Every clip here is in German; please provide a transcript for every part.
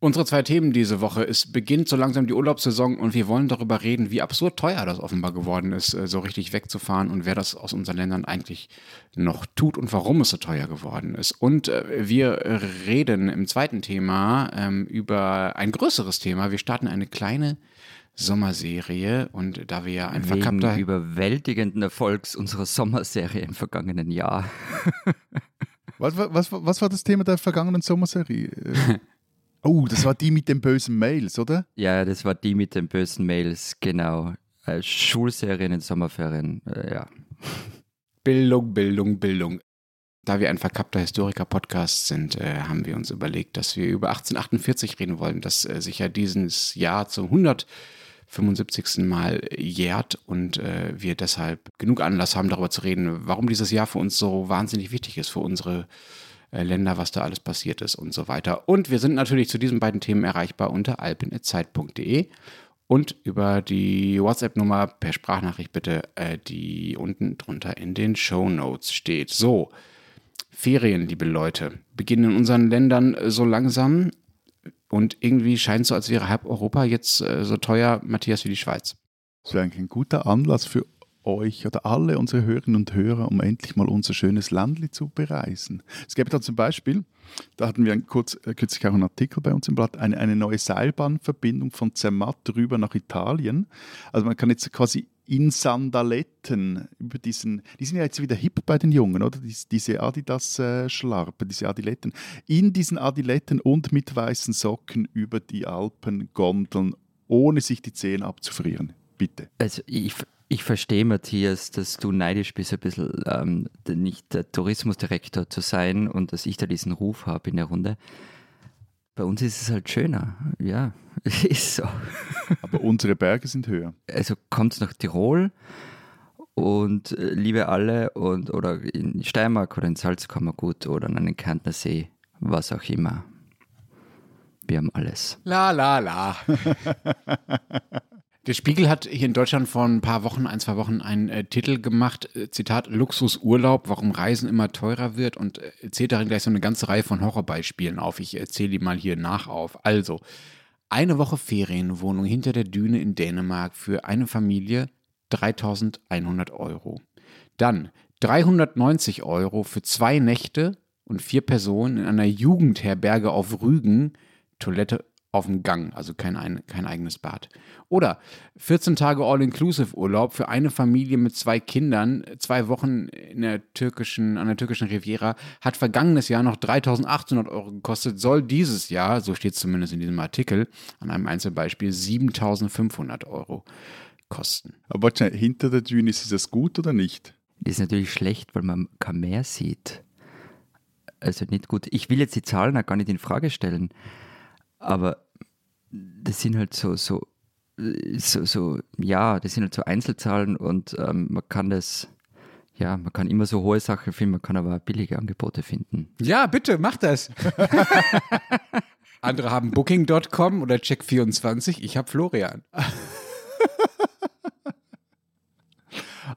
Unsere zwei Themen diese Woche. Es beginnt so langsam die Urlaubssaison und wir wollen darüber reden, wie absurd teuer das offenbar geworden ist, äh, so richtig wegzufahren und wer das aus unseren Ländern eigentlich noch tut und warum es so teuer geworden ist. Und äh, wir reden im zweiten Thema ähm, über ein größeres Thema. Wir starten eine kleine Sommerserie und da wir ja ein Wegen verkappter überwältigenden Erfolgs unserer Sommerserie im vergangenen Jahr. Was, was, was war das Thema der vergangenen Sommerserie? Oh, das war die mit den bösen Mails, oder? Ja, das war die mit den bösen Mails, genau. Äh, Schulserien in Sommerferien, äh, ja. Bildung, Bildung, Bildung. Da wir ein verkappter Historiker-Podcast sind, äh, haben wir uns überlegt, dass wir über 1848 reden wollen, das sich ja dieses Jahr zum 175. Mal jährt und wir deshalb genug Anlass haben, darüber zu reden, warum dieses Jahr für uns so wahnsinnig wichtig ist, für unsere äh, Länder, was da alles passiert ist und so weiter. Und wir sind natürlich zu diesen beiden Themen erreichbar unter alpin.zeit.de und über die WhatsApp-Nummer per Sprachnachricht bitte, äh, die unten drunter in den Show Notes steht. So, Ferien, liebe Leute, beginnen in unseren Ländern äh, so langsam und irgendwie scheint es so, als wäre halb Europa jetzt äh, so teuer, Matthias, wie die Schweiz. Das wäre eigentlich ein guter Anlass für euch oder alle unsere Hörerinnen und Hörer, um endlich mal unser schönes Landli zu bereisen. Es gäbe da zum Beispiel, da hatten wir kurz, äh, kürzlich auch einen Artikel bei uns im Blatt, eine, eine neue Seilbahnverbindung von Zermatt rüber nach Italien. Also man kann jetzt quasi in Sandaletten über diesen, die sind ja jetzt wieder hip bei den Jungen, oder? Dies, diese Adidas-Schlarpe, diese Adiletten. In diesen Adiletten und mit weißen Socken über die Alpen gondeln, ohne sich die Zehen abzufrieren. Bitte. Also ich, ich verstehe, Matthias, dass du neidisch bist, ein bisschen ähm, nicht der Tourismusdirektor zu sein und dass ich da diesen Ruf habe in der Runde. Bei uns ist es halt schöner, ja, ist so. Aber unsere Berge sind höher. Also kommt nach Tirol und äh, liebe alle und oder in Steiermark oder in Salzkammergut oder an den Kärntner See, was auch immer. Wir haben alles. La la la. Der Spiegel hat hier in Deutschland vor ein paar Wochen, ein, zwei Wochen einen äh, Titel gemacht, äh, Zitat, Luxusurlaub, warum Reisen immer teurer wird und äh, zählt darin gleich so eine ganze Reihe von Horrorbeispielen auf. Ich erzähle die mal hier nach auf. Also, eine Woche Ferienwohnung hinter der Düne in Dänemark für eine Familie 3100 Euro. Dann 390 Euro für zwei Nächte und vier Personen in einer Jugendherberge auf Rügen, Toilette auf dem Gang, also kein, ein, kein eigenes Bad. Oder 14 Tage All-Inclusive-Urlaub für eine Familie mit zwei Kindern, zwei Wochen in der türkischen, an der türkischen Riviera, hat vergangenes Jahr noch 3800 Euro gekostet, soll dieses Jahr, so steht es zumindest in diesem Artikel, an einem Einzelbeispiel, 7500 Euro kosten. Aber warte, hinter der Düne, ist das gut oder nicht? Das ist natürlich schlecht, weil man kein Meer sieht. Also nicht gut. Ich will jetzt die Zahlen auch gar nicht in Frage stellen, aber das sind halt so, so, so, so, ja, das sind halt so Einzelzahlen und ähm, man kann das, ja, man kann immer so hohe Sachen finden, man kann aber billige Angebote finden. Ja, bitte, mach das. Andere haben Booking.com oder Check24, ich habe Florian.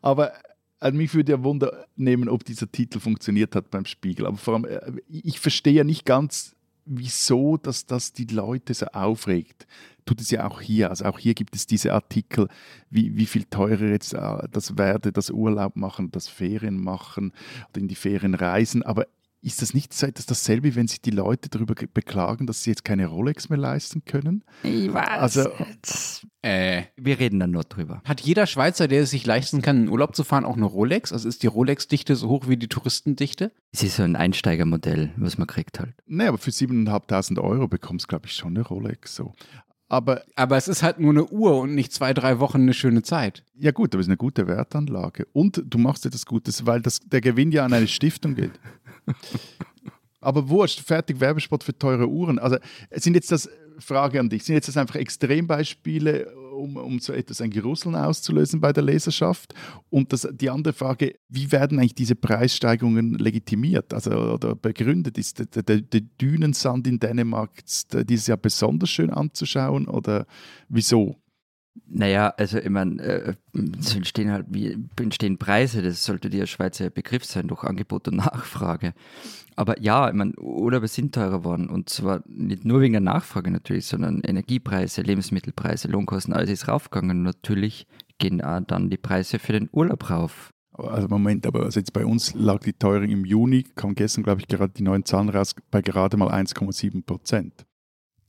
Aber also mich würde ja Wunder nehmen, ob dieser Titel funktioniert hat beim Spiegel. Aber vor allem, äh, ich verstehe ja nicht ganz, wieso dass das die Leute so aufregt. Tut es ja auch hier. Also auch hier gibt es diese Artikel, wie, wie viel teurer jetzt äh, das werde, das Urlaub machen, das Ferien machen oder in die Ferien reisen. Aber ist das nicht so etwas dasselbe, wenn sich die Leute darüber beklagen, dass sie jetzt keine Rolex mehr leisten können? Ich weiß. Also, Äh, Wir reden dann noch drüber. hat jeder Schweizer, der es sich leisten kann, in Urlaub zu fahren, auch eine Rolex? Also ist die Rolex-Dichte so hoch wie die Touristendichte? Es ist so ein Einsteigermodell, was man kriegt halt. nee, aber für 7.500 Euro bekommst du, glaube ich, schon eine Rolex. So. Aber Aber es ist halt nur eine Uhr und nicht zwei, drei Wochen eine schöne Zeit. ja gut, aber es ist eine gute Wertanlage. Und du machst etwas Gutes, weil das, der Gewinn ja an eine Stiftung geht. Aber wurscht, fertig Werbespot für teure Uhren. Also sind jetzt das Frage an dich. Sind jetzt das einfach Extrembeispiele, um, um so etwas ein Gerusseln auszulösen bei der Leserschaft? Und das, die andere Frage, wie werden eigentlich diese Preissteigerungen legitimiert also, oder begründet? Ist der, der, der Dünensand in Dänemark dieses Jahr besonders schön anzuschauen oder wieso? Naja, also ich meine, äh, es entstehen halt, wie entstehen Preise, das sollte der Schweizer Begriff sein, durch Angebot und Nachfrage. Aber ja, ich meine, Urlaube sind teurer geworden und zwar nicht nur wegen der Nachfrage natürlich, sondern Energiepreise, Lebensmittelpreise, Lohnkosten, alles ist raufgegangen. Natürlich gehen auch dann die Preise für den Urlaub rauf. Also Moment, aber also jetzt bei uns lag die Teuerung im Juni, kam gestern, glaube ich, gerade die neuen Zahlen raus, bei gerade mal 1,7 Prozent.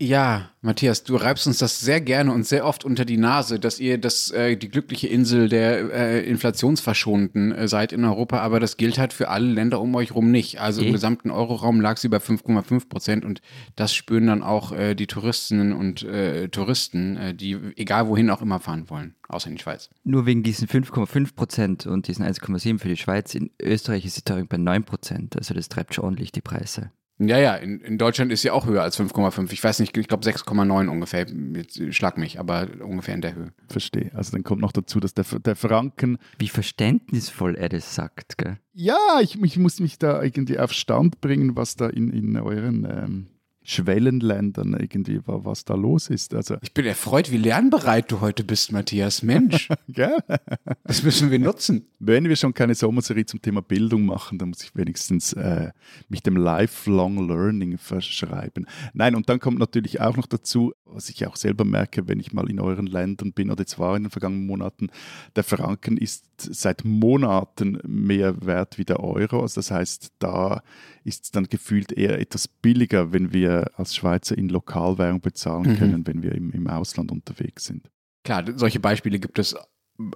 Ja, Matthias, du reibst uns das sehr gerne und sehr oft unter die Nase, dass ihr das, äh, die glückliche Insel der äh, Inflationsverschonten äh, seid in Europa, aber das gilt halt für alle Länder um euch rum nicht. Also im gesamten Euroraum lag sie bei 5,5 Prozent und das spüren dann auch äh, die Touristinnen und äh, Touristen, äh, die egal wohin auch immer fahren wollen, außer in die Schweiz. Nur wegen diesen 5,5 Prozent und diesen 1,7 für die Schweiz. In Österreich ist die Teuerung bei 9 Prozent, also das treibt schon ordentlich die Preise. Ja, ja, in, in Deutschland ist sie auch höher als 5,5. Ich weiß nicht, ich glaube 6,9 ungefähr. Jetzt schlag mich, aber ungefähr in der Höhe. Verstehe. Also dann kommt noch dazu, dass der, der Franken. Wie verständnisvoll er das sagt, gell? Ja, ich, ich muss mich da irgendwie auf Stand bringen, was da in, in euren ähm, Schwellenländern irgendwie, was da los ist. Also ich bin erfreut, wie lernbereit du heute bist, Matthias. Mensch. das müssen wir nutzen. Wenn wir schon keine Sommerserie zum Thema Bildung machen, dann muss ich wenigstens äh, mich dem Lifelong Learning verschreiben. Nein, und dann kommt natürlich auch noch dazu, was ich auch selber merke, wenn ich mal in euren Ländern bin oder jetzt war in den vergangenen Monaten, der Franken ist seit Monaten mehr wert wie der Euro. Also das heißt, da ist es dann gefühlt eher etwas billiger, wenn wir als Schweizer in Lokalwährung bezahlen mhm. können, wenn wir im, im Ausland unterwegs sind. Klar, solche Beispiele gibt es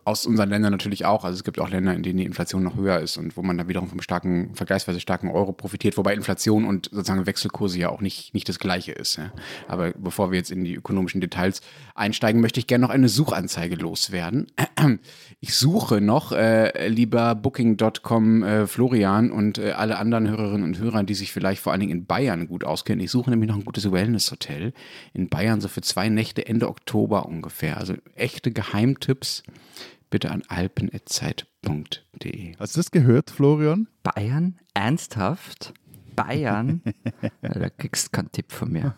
aus unseren Ländern natürlich auch. Also es gibt auch Länder, in denen die Inflation noch höher ist und wo man dann wiederum vom starken, vergleichsweise starken Euro profitiert, wobei Inflation und sozusagen Wechselkurse ja auch nicht, nicht das Gleiche ist. Ja. Aber bevor wir jetzt in die ökonomischen Details einsteigen, möchte ich gerne noch eine Suchanzeige loswerden. Ich suche noch, äh, lieber Booking.com äh, Florian und äh, alle anderen Hörerinnen und Hörer, die sich vielleicht vor allen Dingen in Bayern gut auskennen. Ich suche nämlich noch ein gutes Wellness-Hotel in Bayern, so für zwei Nächte Ende Oktober ungefähr. Also echte Geheimtipps bitte an alpen.zeit.de. Hast du das gehört, Florian? Bayern? Ernsthaft? Bayern? da kriegst du keinen Tipp von mir.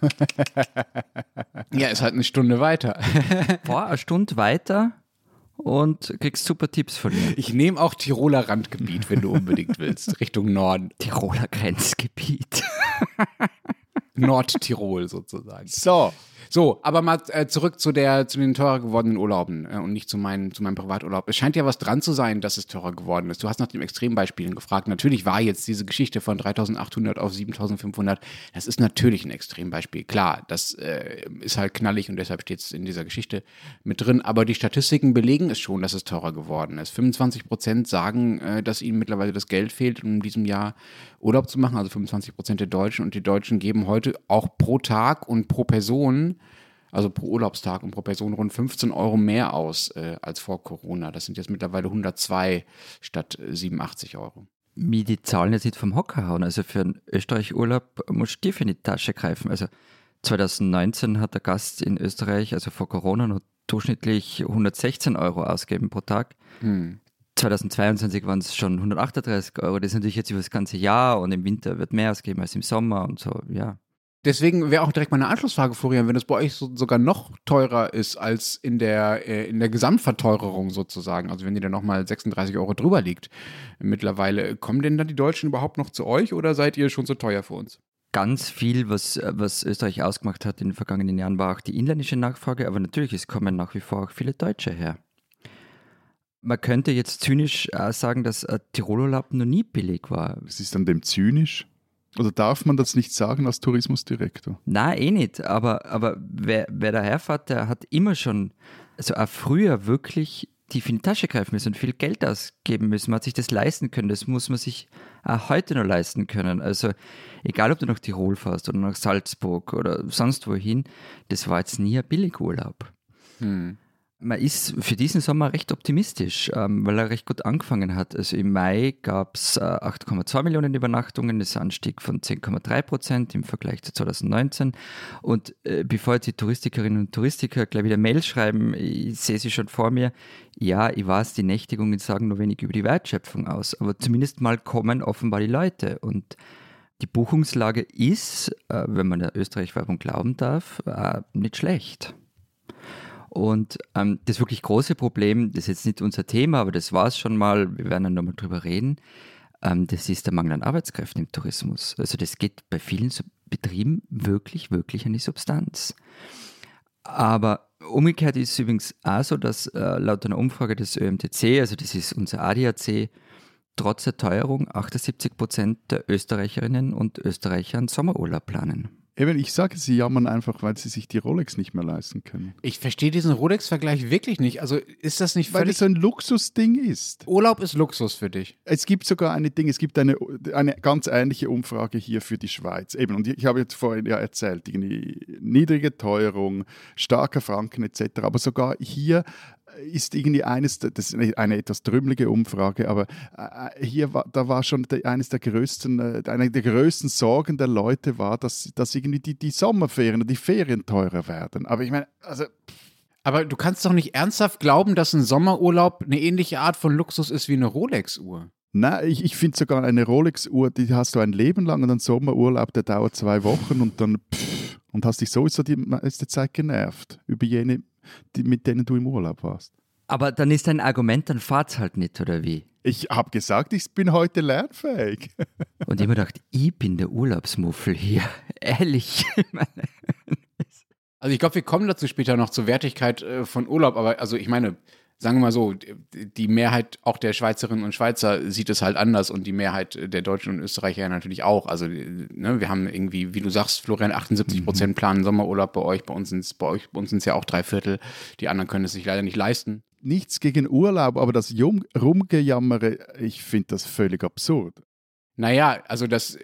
ja, ist halt eine Stunde weiter. Boah, eine Stunde weiter und kriegst super Tipps von mir. Ich nehme auch Tiroler Randgebiet, wenn du unbedingt willst, Richtung Norden. Tiroler Grenzgebiet. Nordtirol sozusagen. So, so, aber mal äh, zurück zu, der, zu den teurer gewordenen Urlauben äh, und nicht zu, mein, zu meinem Privaturlaub. Es scheint ja was dran zu sein, dass es teurer geworden ist. Du hast nach den Extrembeispielen gefragt. Natürlich war jetzt diese Geschichte von 3800 auf 7500, das ist natürlich ein Extrembeispiel. Klar, das äh, ist halt knallig und deshalb steht es in dieser Geschichte mit drin. Aber die Statistiken belegen es schon, dass es teurer geworden ist. 25 Prozent sagen, äh, dass ihnen mittlerweile das Geld fehlt, um in diesem Jahr Urlaub zu machen. Also 25 Prozent der Deutschen. Und die Deutschen geben heute auch pro Tag und pro Person also pro Urlaubstag und pro Person rund 15 Euro mehr aus äh, als vor Corona. Das sind jetzt mittlerweile 102 statt 87 Euro. Mir die Zahlen jetzt nicht vom Hocker hauen. Also für einen Österreich-Urlaub du tief in die Tasche greifen. Also 2019 hat der Gast in Österreich, also vor Corona, noch durchschnittlich 116 Euro ausgeben pro Tag. Hm. 2022 waren es schon 138 Euro. Das ist natürlich jetzt über das ganze Jahr und im Winter wird mehr ausgeben als im Sommer und so, ja. Deswegen wäre auch direkt meine Anschlussfrage, Florian, wenn es bei euch so, sogar noch teurer ist als in der, äh, in der Gesamtverteuerung sozusagen, also wenn ihr da nochmal 36 Euro drüber liegt mittlerweile, kommen denn dann die Deutschen überhaupt noch zu euch oder seid ihr schon zu teuer für uns? Ganz viel, was, was Österreich ausgemacht hat in den vergangenen Jahren, war auch die inländische Nachfrage, aber natürlich, es kommen nach wie vor auch viele Deutsche her. Man könnte jetzt zynisch sagen, dass Tirolurlaub noch nie billig war. Was ist an dem zynisch? Oder darf man das nicht sagen als Tourismusdirektor? Nein, eh nicht. Aber, aber wer, wer daherfährt, der hat immer schon, also auch früher wirklich tief in die Tasche greifen müssen und viel Geld ausgeben müssen. Man hat sich das leisten können. Das muss man sich auch heute noch leisten können. Also egal, ob du nach Tirol fährst oder nach Salzburg oder sonst wohin, das war jetzt nie ein Billigurlaub. Hm. Man ist für diesen Sommer recht optimistisch, ähm, weil er recht gut angefangen hat. Also im Mai gab es äh, 8,2 Millionen Übernachtungen, das ist ein Anstieg von 10,3 Prozent im Vergleich zu 2019. Und äh, bevor jetzt die Touristikerinnen und Touristiker gleich wieder Mails schreiben, ich sehe sie schon vor mir, ja, ich weiß, die Nächtigungen sagen nur wenig über die Wertschöpfung aus, aber zumindest mal kommen offenbar die Leute. Und die Buchungslage ist, äh, wenn man der Österreich-Werbung glauben darf, äh, nicht schlecht. Und ähm, das wirklich große Problem, das ist jetzt nicht unser Thema, aber das war es schon mal, wir werden dann nochmal drüber reden, ähm, das ist der Mangel an Arbeitskräften im Tourismus. Also das geht bei vielen Betrieben wirklich, wirklich an die Substanz. Aber umgekehrt ist es übrigens auch so, dass äh, laut einer Umfrage des ÖMTC, also das ist unser ADAC, trotz der Teuerung 78 Prozent der Österreicherinnen und Österreicher einen Sommerurlaub planen. Eben, ich sage, sie jammern einfach, weil sie sich die Rolex nicht mehr leisten können. Ich verstehe diesen Rolex-Vergleich wirklich nicht. Also ist das nicht Weil es so ein Luxusding ist. Urlaub ist Luxus für dich. Es gibt sogar eine Ding, es gibt eine, eine ganz ähnliche Umfrage hier für die Schweiz. Eben, und ich habe jetzt vorhin ja erzählt, die niedrige Teuerung, starker Franken etc. Aber sogar hier ist irgendwie eines, das ist eine etwas trümmelige Umfrage, aber äh, hier war, da war schon eines der größten, äh, eine der größten Sorgen der Leute war, dass, dass irgendwie die, die Sommerferien, die Ferien teurer werden. Aber ich meine, also. Aber du kannst doch nicht ernsthaft glauben, dass ein Sommerurlaub eine ähnliche Art von Luxus ist wie eine Rolex-Uhr. Nein, ich, ich finde sogar eine Rolex-Uhr, die hast du ein Leben lang und ein Sommerurlaub, der dauert zwei Wochen und dann pff, und hast dich sowieso die meiste Zeit genervt über jene die, mit denen du im Urlaub warst. Aber dann ist dein Argument, dann fahrt's halt nicht, oder wie? Ich habe gesagt, ich bin heute lernfähig. Und ich mir gedacht, ich bin der Urlaubsmuffel hier. Ehrlich. also ich glaube, wir kommen dazu später noch zur Wertigkeit äh, von Urlaub, aber also ich meine, sagen wir mal so, die Mehrheit auch der Schweizerinnen und Schweizer sieht es halt anders und die Mehrheit der Deutschen und Österreicher natürlich auch. Also ne, wir haben irgendwie, wie du sagst, Florian, 78 Prozent mhm. planen Sommerurlaub bei euch, bei uns sind es bei euch, bei uns sind es ja auch drei Viertel. Die anderen können es sich leider nicht leisten. Nichts gegen Urlaub, aber das Rumgejammere, ich finde das völlig absurd. Naja, also das,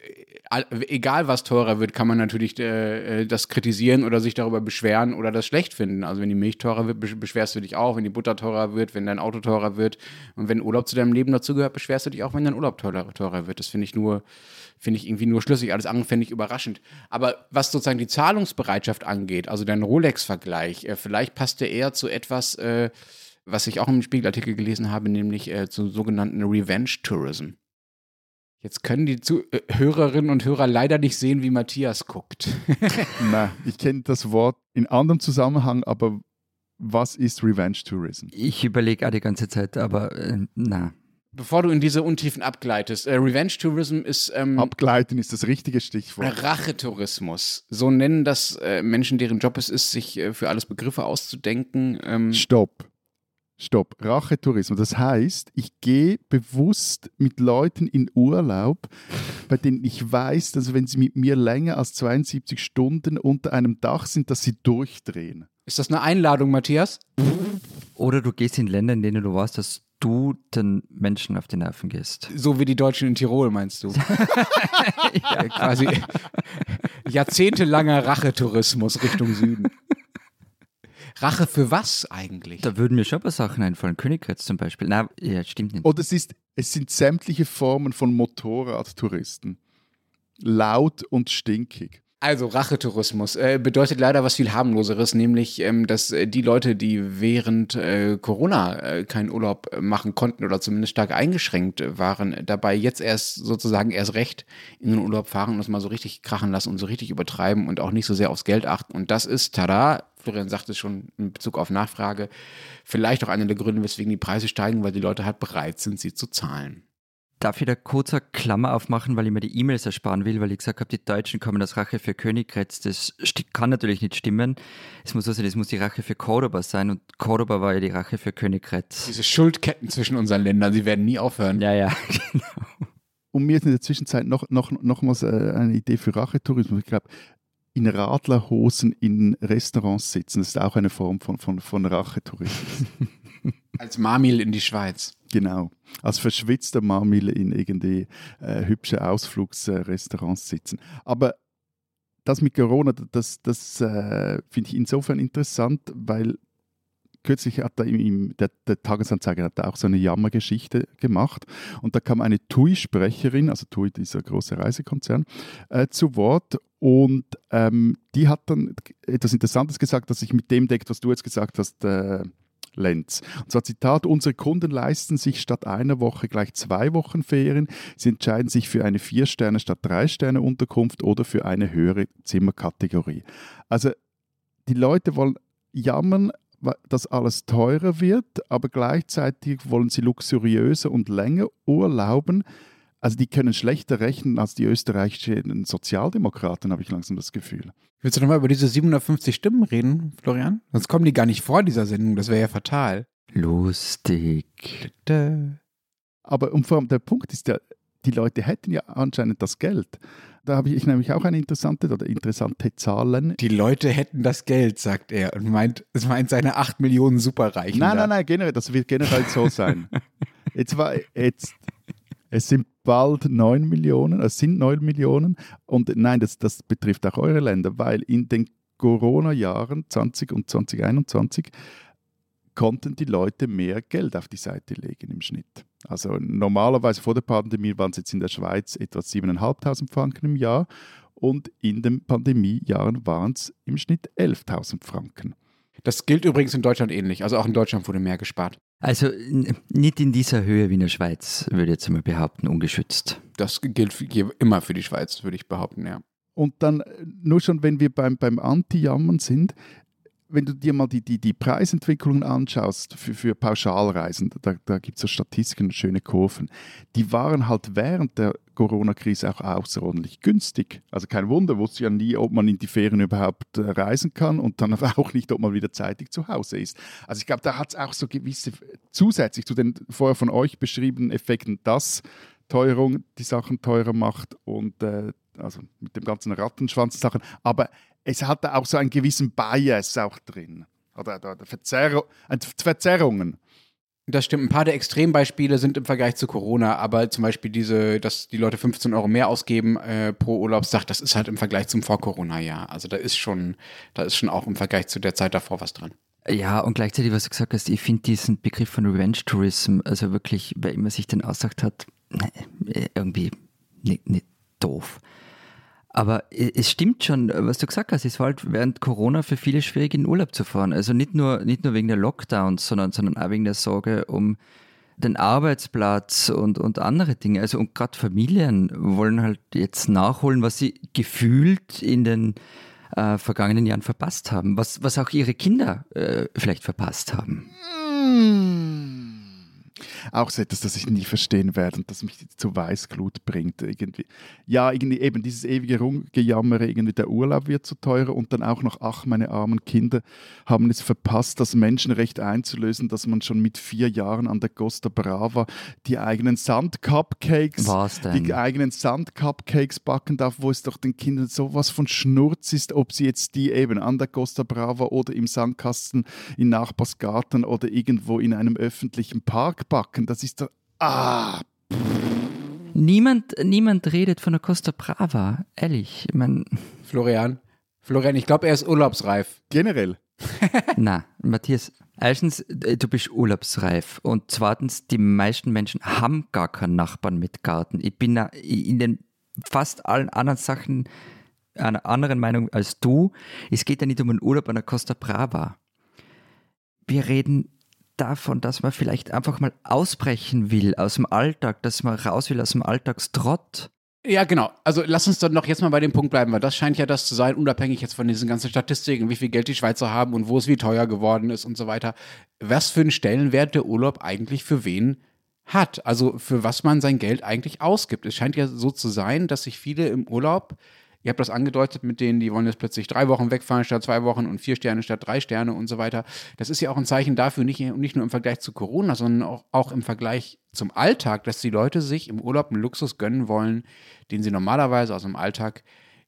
egal was teurer wird, kann man natürlich äh, äh, das kritisieren oder sich darüber beschweren oder das schlecht finden. Also wenn die Milch teurer wird, beschwerst du dich auch, wenn die Butter teurer wird, wenn dein Auto teurer wird und wenn Urlaub zu deinem Leben dazugehört, beschwerst du dich auch, wenn dein Urlaub teurer, teurer wird. Das finde ich nur, finde ich irgendwie nur schlüssig. Alles andere finde ich überraschend. Aber was sozusagen die Zahlungsbereitschaft angeht, also dein Rolex-Vergleich, äh, vielleicht passt der eher zu etwas, äh, was ich auch im Spiegelartikel gelesen habe, nämlich äh, zum sogenannten Revenge Tourism. Jetzt können die Zu äh, Hörerinnen und Hörer leider nicht sehen, wie Matthias guckt. Na, ich kenne das Wort in anderem Zusammenhang, aber was ist Revenge Tourism? Ich überlege auch die ganze Zeit, aber äh, na. Bevor du in diese Untiefen abgleitest, äh, Revenge Tourism ist. Ähm, Abgleiten ist das richtige Stichwort. Rachetourismus. So nennen das äh, Menschen, deren Job es ist, sich äh, für alles Begriffe auszudenken. Ähm, Stopp. Stopp, Rachetourismus. Das heißt, ich gehe bewusst mit Leuten in Urlaub, bei denen ich weiß, dass wenn sie mit mir länger als 72 Stunden unter einem Dach sind, dass sie durchdrehen. Ist das eine Einladung, Matthias? Oder du gehst in Länder, in denen du weißt, dass du den Menschen auf die Nerven gehst. So wie die Deutschen in Tirol, meinst du? ja. Quasi jahrzehntelanger Rachetourismus Richtung Süden. Rache für was eigentlich? Da würden mir schon ein paar Sachen einfallen. Königreiz zum Beispiel. Na, ja, stimmt nicht. Oder es, ist, es sind sämtliche Formen von Motorradtouristen. Laut und stinkig. Also Rachetourismus äh, bedeutet leider was viel harmloseres, nämlich, ähm, dass äh, die Leute, die während äh, Corona äh, keinen Urlaub machen konnten oder zumindest stark eingeschränkt waren, dabei jetzt erst sozusagen erst recht in den Urlaub fahren und es mal so richtig krachen lassen und so richtig übertreiben und auch nicht so sehr aufs Geld achten. Und das ist, tada, Florian sagte es schon in Bezug auf Nachfrage, vielleicht auch einer der Gründe, weswegen die Preise steigen, weil die Leute halt bereit sind, sie zu zahlen. Darf ich da kurz eine Klammer aufmachen, weil ich mir die E-Mails ersparen will, weil ich gesagt habe, die Deutschen kommen als Rache für Königgrätz. Das kann natürlich nicht stimmen. Es muss so sein, es muss die Rache für Cordoba sein und Cordoba war ja die Rache für Königgrätz. Diese Schuldketten zwischen unseren Ländern, sie werden nie aufhören. Ja, ja, genau. Und mir ist in der Zwischenzeit noch, noch, nochmals äh, eine Idee für Rachetourismus. Ich glaube, in Radlerhosen in Restaurants sitzen, das ist auch eine Form von, von, von Rachetourismus. Als Marmil in die Schweiz. Genau. Als verschwitzter Marmil in irgendwie äh, hübsche Ausflugsrestaurants sitzen. Aber das mit Corona, das, das äh, finde ich insofern interessant, weil kürzlich hat er ihm, der, der Tagesanzeiger hat da auch so eine Jammergeschichte gemacht und da kam eine TUI-Sprecherin, also TUI, dieser große Reisekonzern, äh, zu Wort und ähm, die hat dann etwas Interessantes gesagt, das sich mit dem deckt, was du jetzt gesagt hast, äh, Lenz. Und zwar Zitat, unsere Kunden leisten sich statt einer Woche gleich zwei Wochen Ferien. Sie entscheiden sich für eine Vier-Sterne statt Drei-Sterne-Unterkunft oder für eine höhere Zimmerkategorie. Also die Leute wollen jammern, dass alles teurer wird, aber gleichzeitig wollen sie luxuriöser und länger urlauben. Also die können schlechter rechnen als die österreichischen Sozialdemokraten, habe ich langsam das Gefühl. Willst du nochmal über diese 750 Stimmen reden, Florian? Sonst kommen die gar nicht vor dieser Sendung, das wäre ja fatal. Lustig. Aber und vor allem der Punkt ist ja, die Leute hätten ja anscheinend das Geld. Da habe ich nämlich auch eine interessante oder interessante Zahlen. Die Leute hätten das Geld, sagt er und meint, es meint seine 8 Millionen Superreichen. Nein, nein, nein, generell, das wird generell so sein. Jetzt war jetzt es sind bald 9 Millionen, es sind 9 Millionen und nein, das, das betrifft auch eure Länder, weil in den Corona-Jahren 20 und 2021 konnten die Leute mehr Geld auf die Seite legen im Schnitt. Also normalerweise vor der Pandemie waren es jetzt in der Schweiz etwa 7.500 Franken im Jahr und in den Pandemiejahren waren es im Schnitt 11.000 Franken. Das gilt übrigens in Deutschland ähnlich. Also auch in Deutschland wurde mehr gespart. Also nicht in dieser Höhe wie in der Schweiz, würde ich jetzt mal behaupten, ungeschützt. Das gilt immer für die Schweiz, würde ich behaupten, ja. Und dann nur schon, wenn wir beim, beim Anti-Jammern sind, wenn du dir mal die, die, die Preisentwicklungen anschaust für, für Pauschalreisen, da, da gibt es so Statistiken, schöne Kurven, die waren halt während der Corona-Krise auch außerordentlich günstig. Also kein Wunder, wusste ja nie, ob man in die Ferien überhaupt äh, reisen kann und dann auch nicht, ob man wieder zeitig zu Hause ist. Also ich glaube, da hat es auch so gewisse, zusätzlich zu den vorher von euch beschriebenen Effekten, dass Teuerung die Sachen teurer macht und äh, also mit dem ganzen Rattenschwanz-Sachen, aber es hat auch so einen gewissen Bias auch drin. Oder, oder Verzerr äh, Verzerrungen. Das stimmt. Ein paar der Extrembeispiele sind im Vergleich zu Corona, aber zum Beispiel diese, dass die Leute 15 Euro mehr ausgeben äh, pro Urlaubstag, das ist halt im Vergleich zum Vor-Corona-Jahr. Also da ist schon, da ist schon auch im Vergleich zu der Zeit davor was dran. Ja, und gleichzeitig, was du gesagt hast, ich finde diesen Begriff von Revenge Tourism, also wirklich, wer immer sich den aussagt hat, irgendwie nicht, nicht doof. Aber es stimmt schon, was du gesagt hast, es war halt während Corona für viele schwierig, in den Urlaub zu fahren. Also nicht nur, nicht nur wegen der Lockdowns, sondern, sondern auch wegen der Sorge um den Arbeitsplatz und, und andere Dinge. Also und gerade Familien wollen halt jetzt nachholen, was sie gefühlt in den äh, vergangenen Jahren verpasst haben, was, was auch ihre Kinder äh, vielleicht verpasst haben. Mmh auch so etwas, das ich nie verstehen werde und das mich zu Weißglut bringt. Irgendwie. Ja, irgendwie eben dieses ewige Rumgejammere, irgendwie der Urlaub wird zu teurer und dann auch noch, ach, meine armen Kinder haben es verpasst, das Menschenrecht einzulösen, dass man schon mit vier Jahren an der Costa Brava die eigenen Sandcupcakes, die eigenen Sandcupcakes backen darf, wo es doch den Kindern sowas von Schnurz ist, ob sie jetzt die eben an der Costa Brava oder im Sandkasten in Nachbarsgarten oder irgendwo in einem öffentlichen Park backen. Das ist doch. Ah! Niemand, niemand redet von der Costa Brava, ehrlich. Ich mein Florian. Florian, ich glaube, er ist urlaubsreif. Generell. Na, Matthias, erstens, äh, du bist urlaubsreif und zweitens, die meisten Menschen haben gar keinen Nachbarn mit Garten. Ich bin in den fast allen anderen Sachen einer anderen Meinung als du. Es geht ja nicht um einen Urlaub an der Costa Brava. Wir reden davon, dass man vielleicht einfach mal ausbrechen will aus dem Alltag, dass man raus will aus dem Alltagstrott. Ja, genau. Also lass uns dann noch jetzt mal bei dem Punkt bleiben, weil das scheint ja das zu sein, unabhängig jetzt von diesen ganzen Statistiken, wie viel Geld die Schweizer haben und wo es wie teuer geworden ist und so weiter. Was für einen Stellenwert der Urlaub eigentlich für wen hat? Also für was man sein Geld eigentlich ausgibt. Es scheint ja so zu sein, dass sich viele im Urlaub Ihr habt das angedeutet mit denen, die wollen jetzt plötzlich drei Wochen wegfahren statt zwei Wochen und vier Sterne statt drei Sterne und so weiter. Das ist ja auch ein Zeichen dafür, nicht, nicht nur im Vergleich zu Corona, sondern auch, auch im Vergleich zum Alltag, dass die Leute sich im Urlaub einen Luxus gönnen wollen, den sie normalerweise aus dem Alltag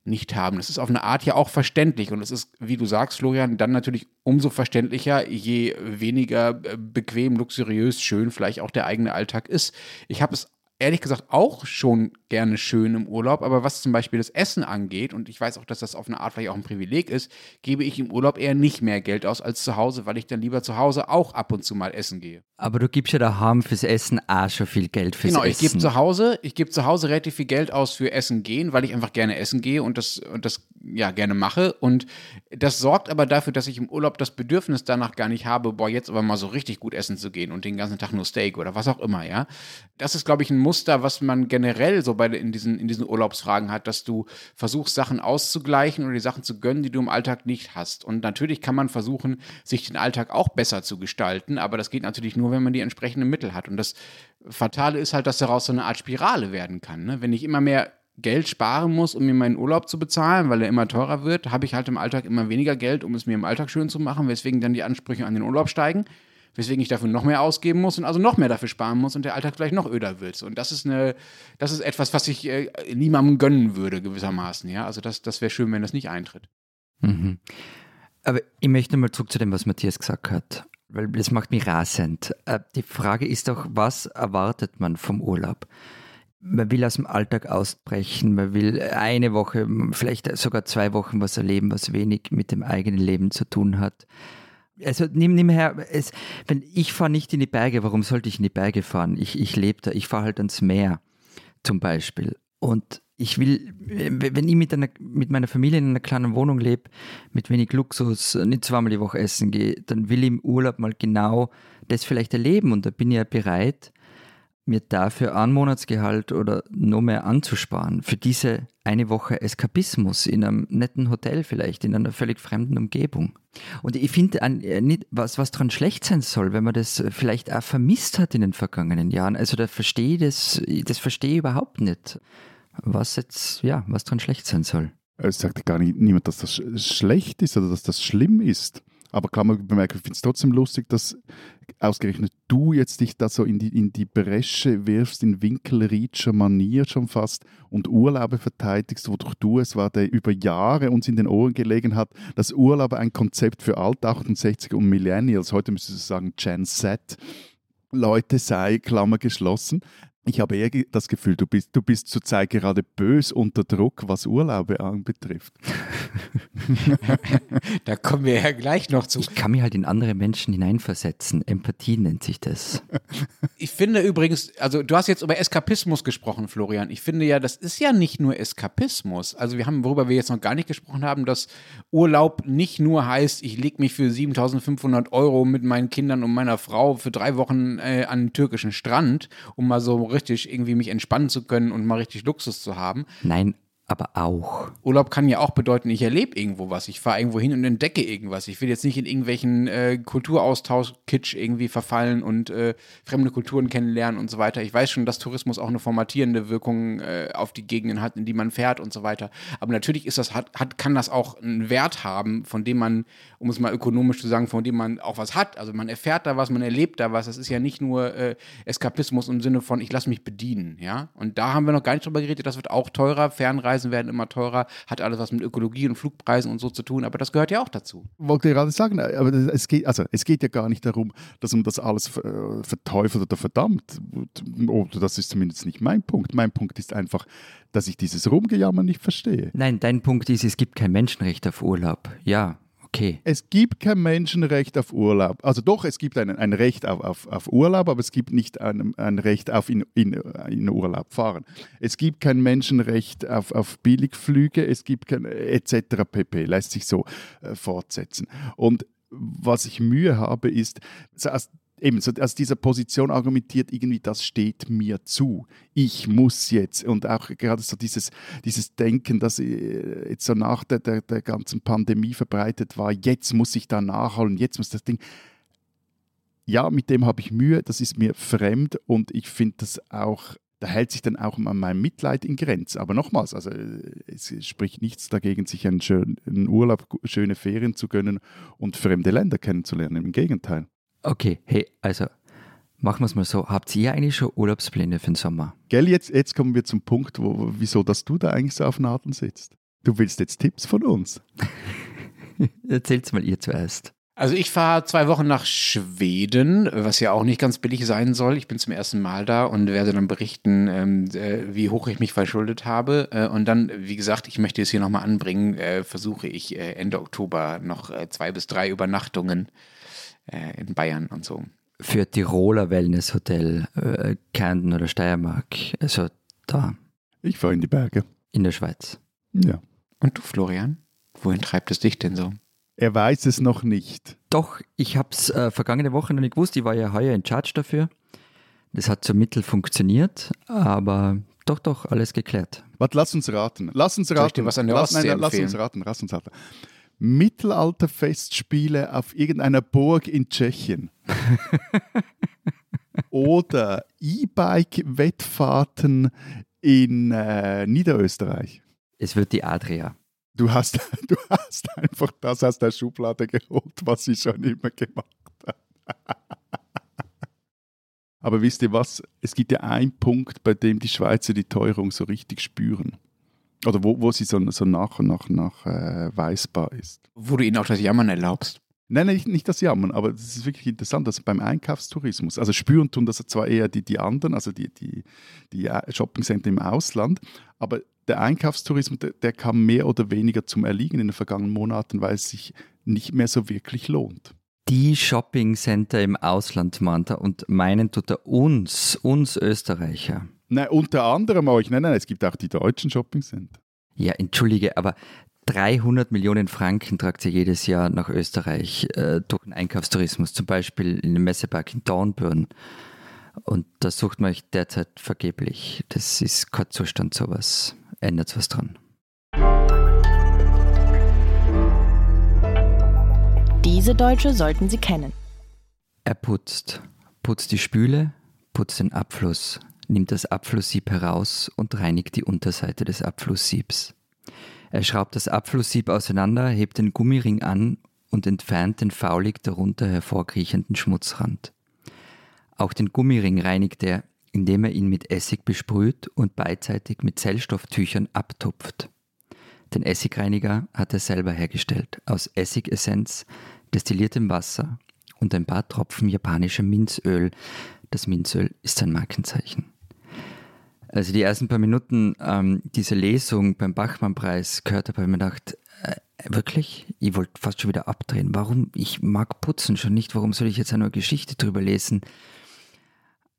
nicht haben. Das ist auf eine Art ja auch verständlich und es ist, wie du sagst, Florian, dann natürlich umso verständlicher, je weniger äh, bequem, luxuriös, schön vielleicht auch der eigene Alltag ist. Ich habe es ehrlich gesagt auch schon gerne schön im Urlaub, aber was zum Beispiel das Essen angeht, und ich weiß auch, dass das auf eine Art vielleicht auch ein Privileg ist, gebe ich im Urlaub eher nicht mehr Geld aus als zu Hause, weil ich dann lieber zu Hause auch ab und zu mal essen gehe. Aber du gibst ja daheim fürs Essen auch schon viel Geld fürs genau, Essen. ich gebe zu Hause, ich gebe zu Hause relativ viel Geld aus für Essen gehen, weil ich einfach gerne essen gehe und das, und das ja gerne mache. Und das sorgt aber dafür, dass ich im Urlaub das Bedürfnis danach gar nicht habe, boah, jetzt aber mal so richtig gut essen zu gehen und den ganzen Tag nur Steak oder was auch immer, ja. Das ist, glaube ich, ein Muster, was man generell so bei in diesen, in diesen Urlaubsfragen hat, dass du versuchst, Sachen auszugleichen oder die Sachen zu gönnen, die du im Alltag nicht hast. Und natürlich kann man versuchen, sich den Alltag auch besser zu gestalten, aber das geht natürlich nur, wenn man die entsprechenden Mittel hat. Und das Fatale ist halt, dass daraus so eine Art Spirale werden kann. Ne? Wenn ich immer mehr Geld sparen muss, um mir meinen Urlaub zu bezahlen, weil er immer teurer wird, habe ich halt im Alltag immer weniger Geld, um es mir im Alltag schön zu machen, weswegen dann die Ansprüche an den Urlaub steigen, weswegen ich dafür noch mehr ausgeben muss und also noch mehr dafür sparen muss und der Alltag vielleicht noch öder wird. Und das ist eine, das ist etwas, was ich äh, niemandem gönnen würde, gewissermaßen. Ja, also das, das wäre schön, wenn das nicht eintritt. Mhm. Aber ich möchte mal zurück zu dem, was Matthias gesagt hat, weil das macht mich rasend. Äh, die Frage ist doch, was erwartet man vom Urlaub? man will aus dem Alltag ausbrechen, man will eine Woche, vielleicht sogar zwei Wochen was erleben, was wenig mit dem eigenen Leben zu tun hat. Also nimm, nimm her, es, wenn ich fahre nicht in die Berge, warum sollte ich in die Berge fahren? Ich, ich lebe da, ich fahre halt ans Meer zum Beispiel. Und ich will, wenn ich mit, einer, mit meiner Familie in einer kleinen Wohnung lebe, mit wenig Luxus, nicht zweimal die Woche essen gehe, dann will ich im Urlaub mal genau das vielleicht erleben und da bin ich ja bereit, mir dafür ein Monatsgehalt oder noch mehr anzusparen, für diese eine Woche Eskapismus in einem netten Hotel vielleicht, in einer völlig fremden Umgebung. Und ich finde äh, nicht, was, was daran schlecht sein soll, wenn man das vielleicht auch vermisst hat in den vergangenen Jahren. Also da verstehe ich das, das verstehe ich überhaupt nicht. Was jetzt, ja, was daran schlecht sein soll. Es sagt gar nicht, niemand, dass das schlecht ist oder dass das schlimm ist. Aber Klammer bemerkt, ich finde es trotzdem lustig, dass ausgerechnet du jetzt dich da so in die, in die Bresche wirfst, in Winkelrietscher Manier schon fast und Urlaube verteidigst, wodurch du es war, der über Jahre uns in den Ohren gelegen hat, dass Urlaub ein Konzept für Alt-68 und Millennials, heute müsstest du sagen Gen Z, Leute sei, Klammer geschlossen. Ich habe eher das Gefühl, du bist, du bist zurzeit gerade bös unter Druck, was Urlaube anbetrifft. da kommen wir ja gleich noch zu. Ich kann mich halt in andere Menschen hineinversetzen. Empathie nennt sich das. Ich finde übrigens, also du hast jetzt über Eskapismus gesprochen, Florian. Ich finde ja, das ist ja nicht nur Eskapismus. Also wir haben, worüber wir jetzt noch gar nicht gesprochen haben, dass Urlaub nicht nur heißt, ich lege mich für 7500 Euro mit meinen Kindern und meiner Frau für drei Wochen äh, an den türkischen Strand, um mal so richtig irgendwie mich entspannen zu können und mal richtig Luxus zu haben. Nein, aber auch. Urlaub kann ja auch bedeuten, ich erlebe irgendwo was. Ich fahre irgendwo hin und entdecke irgendwas. Ich will jetzt nicht in irgendwelchen äh, Kulturaustausch-Kitsch irgendwie verfallen und äh, fremde Kulturen kennenlernen und so weiter. Ich weiß schon, dass Tourismus auch eine formatierende Wirkung äh, auf die Gegenden hat, in die man fährt und so weiter. Aber natürlich ist das, hat, hat, kann das auch einen Wert haben, von dem man, um es mal ökonomisch zu sagen, von dem man auch was hat. Also man erfährt da was, man erlebt da was. Das ist ja nicht nur äh, Eskapismus im Sinne von, ich lasse mich bedienen. Ja? Und da haben wir noch gar nicht drüber geredet. Das wird auch teurer. Fernreisen werden immer teurer. Hat alles was mit Ökologie und Flugpreisen und so zu tun. Aber das gehört ja auch dazu. Wollte ich gerade sagen, aber es geht, also es geht ja gar nicht darum, dass man das alles verteufelt oder verdammt. Oder das ist zumindest nicht mein Punkt. Mein Punkt ist einfach, dass ich dieses Rumgejammer nicht verstehe. Nein, dein Punkt ist, es gibt kein Menschenrecht auf Urlaub. Ja, Okay. Es gibt kein Menschenrecht auf Urlaub. Also doch, es gibt ein, ein Recht auf, auf, auf Urlaub, aber es gibt nicht ein, ein Recht auf in, in, in Urlaub fahren. Es gibt kein Menschenrecht auf, auf Billigflüge, es gibt kein etc. pp. Lässt sich so äh, fortsetzen. Und was ich Mühe habe, ist, also eben so aus dieser Position argumentiert, irgendwie das steht mir zu. Ich muss jetzt und auch gerade so dieses, dieses Denken, das äh, jetzt so nach der, der, der ganzen Pandemie verbreitet war, jetzt muss ich da nachholen, jetzt muss das Ding. Ja, mit dem habe ich Mühe, das ist mir fremd und ich finde das auch da hält sich dann auch mein Mitleid in Grenzen. Aber nochmals, also es spricht nichts dagegen, sich einen schönen Urlaub, schöne Ferien zu gönnen und fremde Länder kennenzulernen. Im Gegenteil. Okay, hey, also machen wir es mal so. Habt ihr eigentlich schon Urlaubspläne für den Sommer? Gell, jetzt, jetzt kommen wir zum Punkt, wo, wieso dass du da eigentlich so auf Nadeln sitzt. Du willst jetzt Tipps von uns. Erzählt's mal ihr zuerst. Also ich fahre zwei Wochen nach Schweden, was ja auch nicht ganz billig sein soll. Ich bin zum ersten Mal da und werde dann berichten, ähm, äh, wie hoch ich mich verschuldet habe. Äh, und dann, wie gesagt, ich möchte es hier nochmal anbringen, äh, versuche ich äh, Ende Oktober noch äh, zwei bis drei Übernachtungen äh, in Bayern und so. Für Tiroler Wellnesshotel, äh, Kärnten oder Steiermark, also da Ich fahre in die Berge. in der Schweiz. Ja. Und du, Florian? Wohin treibt es dich denn so? Er weiß es noch nicht. Doch, ich habe es äh, vergangene Woche noch nicht gewusst. Ich war ja heuer in Charge dafür. Das hat zum Mittel funktioniert, aber doch, doch, alles geklärt. Warte, lass uns raten. Lass uns raten. Soll ich dir was an der lass, Ostsee nein, lass uns raten. Lass uns raten. Mittelalterfestspiele auf irgendeiner Burg in Tschechien. Oder E-Bike-Wettfahrten in äh, Niederösterreich. Es wird die Adria. Du hast, du hast einfach das aus der Schublade geholt, was sie schon immer gemacht hat. Aber wisst ihr was? Es gibt ja einen Punkt, bei dem die Schweizer die Teuerung so richtig spüren. Oder wo, wo sie so, so nach und nach, nach äh, weisbar ist. Wo du ihnen auch das Jammern erlaubst. Nein, nein, nicht, das Jammern, aber es ist wirklich interessant, dass beim Einkaufstourismus, also spüren tun das zwar eher die, die anderen, also die, die, die äh, Shoppingcenter im Ausland, aber der Einkaufstourismus, der, der kam mehr oder weniger zum Erliegen in den vergangenen Monaten, weil es sich nicht mehr so wirklich lohnt. Die Shopping-Center im Ausland, Manta, und meinen tut er uns, uns Österreicher. Nein, unter anderem euch, nein, nein, es gibt auch die deutschen Shoppingcenter. Ja, entschuldige, aber 300 Millionen Franken tragt sie jedes Jahr nach Österreich äh, durch den Einkaufstourismus, zum Beispiel in dem Messepark in Dornbirn. Und da sucht man euch derzeit vergeblich. Das ist kein Zustand, sowas. Ändert was dran. Diese Deutsche sollten Sie kennen. Er putzt. Putzt die Spüle, putzt den Abfluss, nimmt das Abflusssieb heraus und reinigt die Unterseite des Abflusssiebs. Er schraubt das Abflusssieb auseinander, hebt den Gummiring an und entfernt den faulig darunter hervorkriechenden Schmutzrand. Auch den Gummiring reinigt er, indem er ihn mit Essig besprüht und beidseitig mit Zellstofftüchern abtupft. Den Essigreiniger hat er selber hergestellt, aus Essigessenz, destilliertem Wasser und ein paar Tropfen japanischem Minzöl. Das Minzöl ist sein Markenzeichen. Also die ersten paar Minuten ähm, dieser Lesung beim Bachmann-Preis gehört habe, habe ich mir gedacht, äh, wirklich? Ich wollte fast schon wieder abdrehen. Warum? Ich mag Putzen schon nicht. Warum soll ich jetzt eine Geschichte drüber lesen?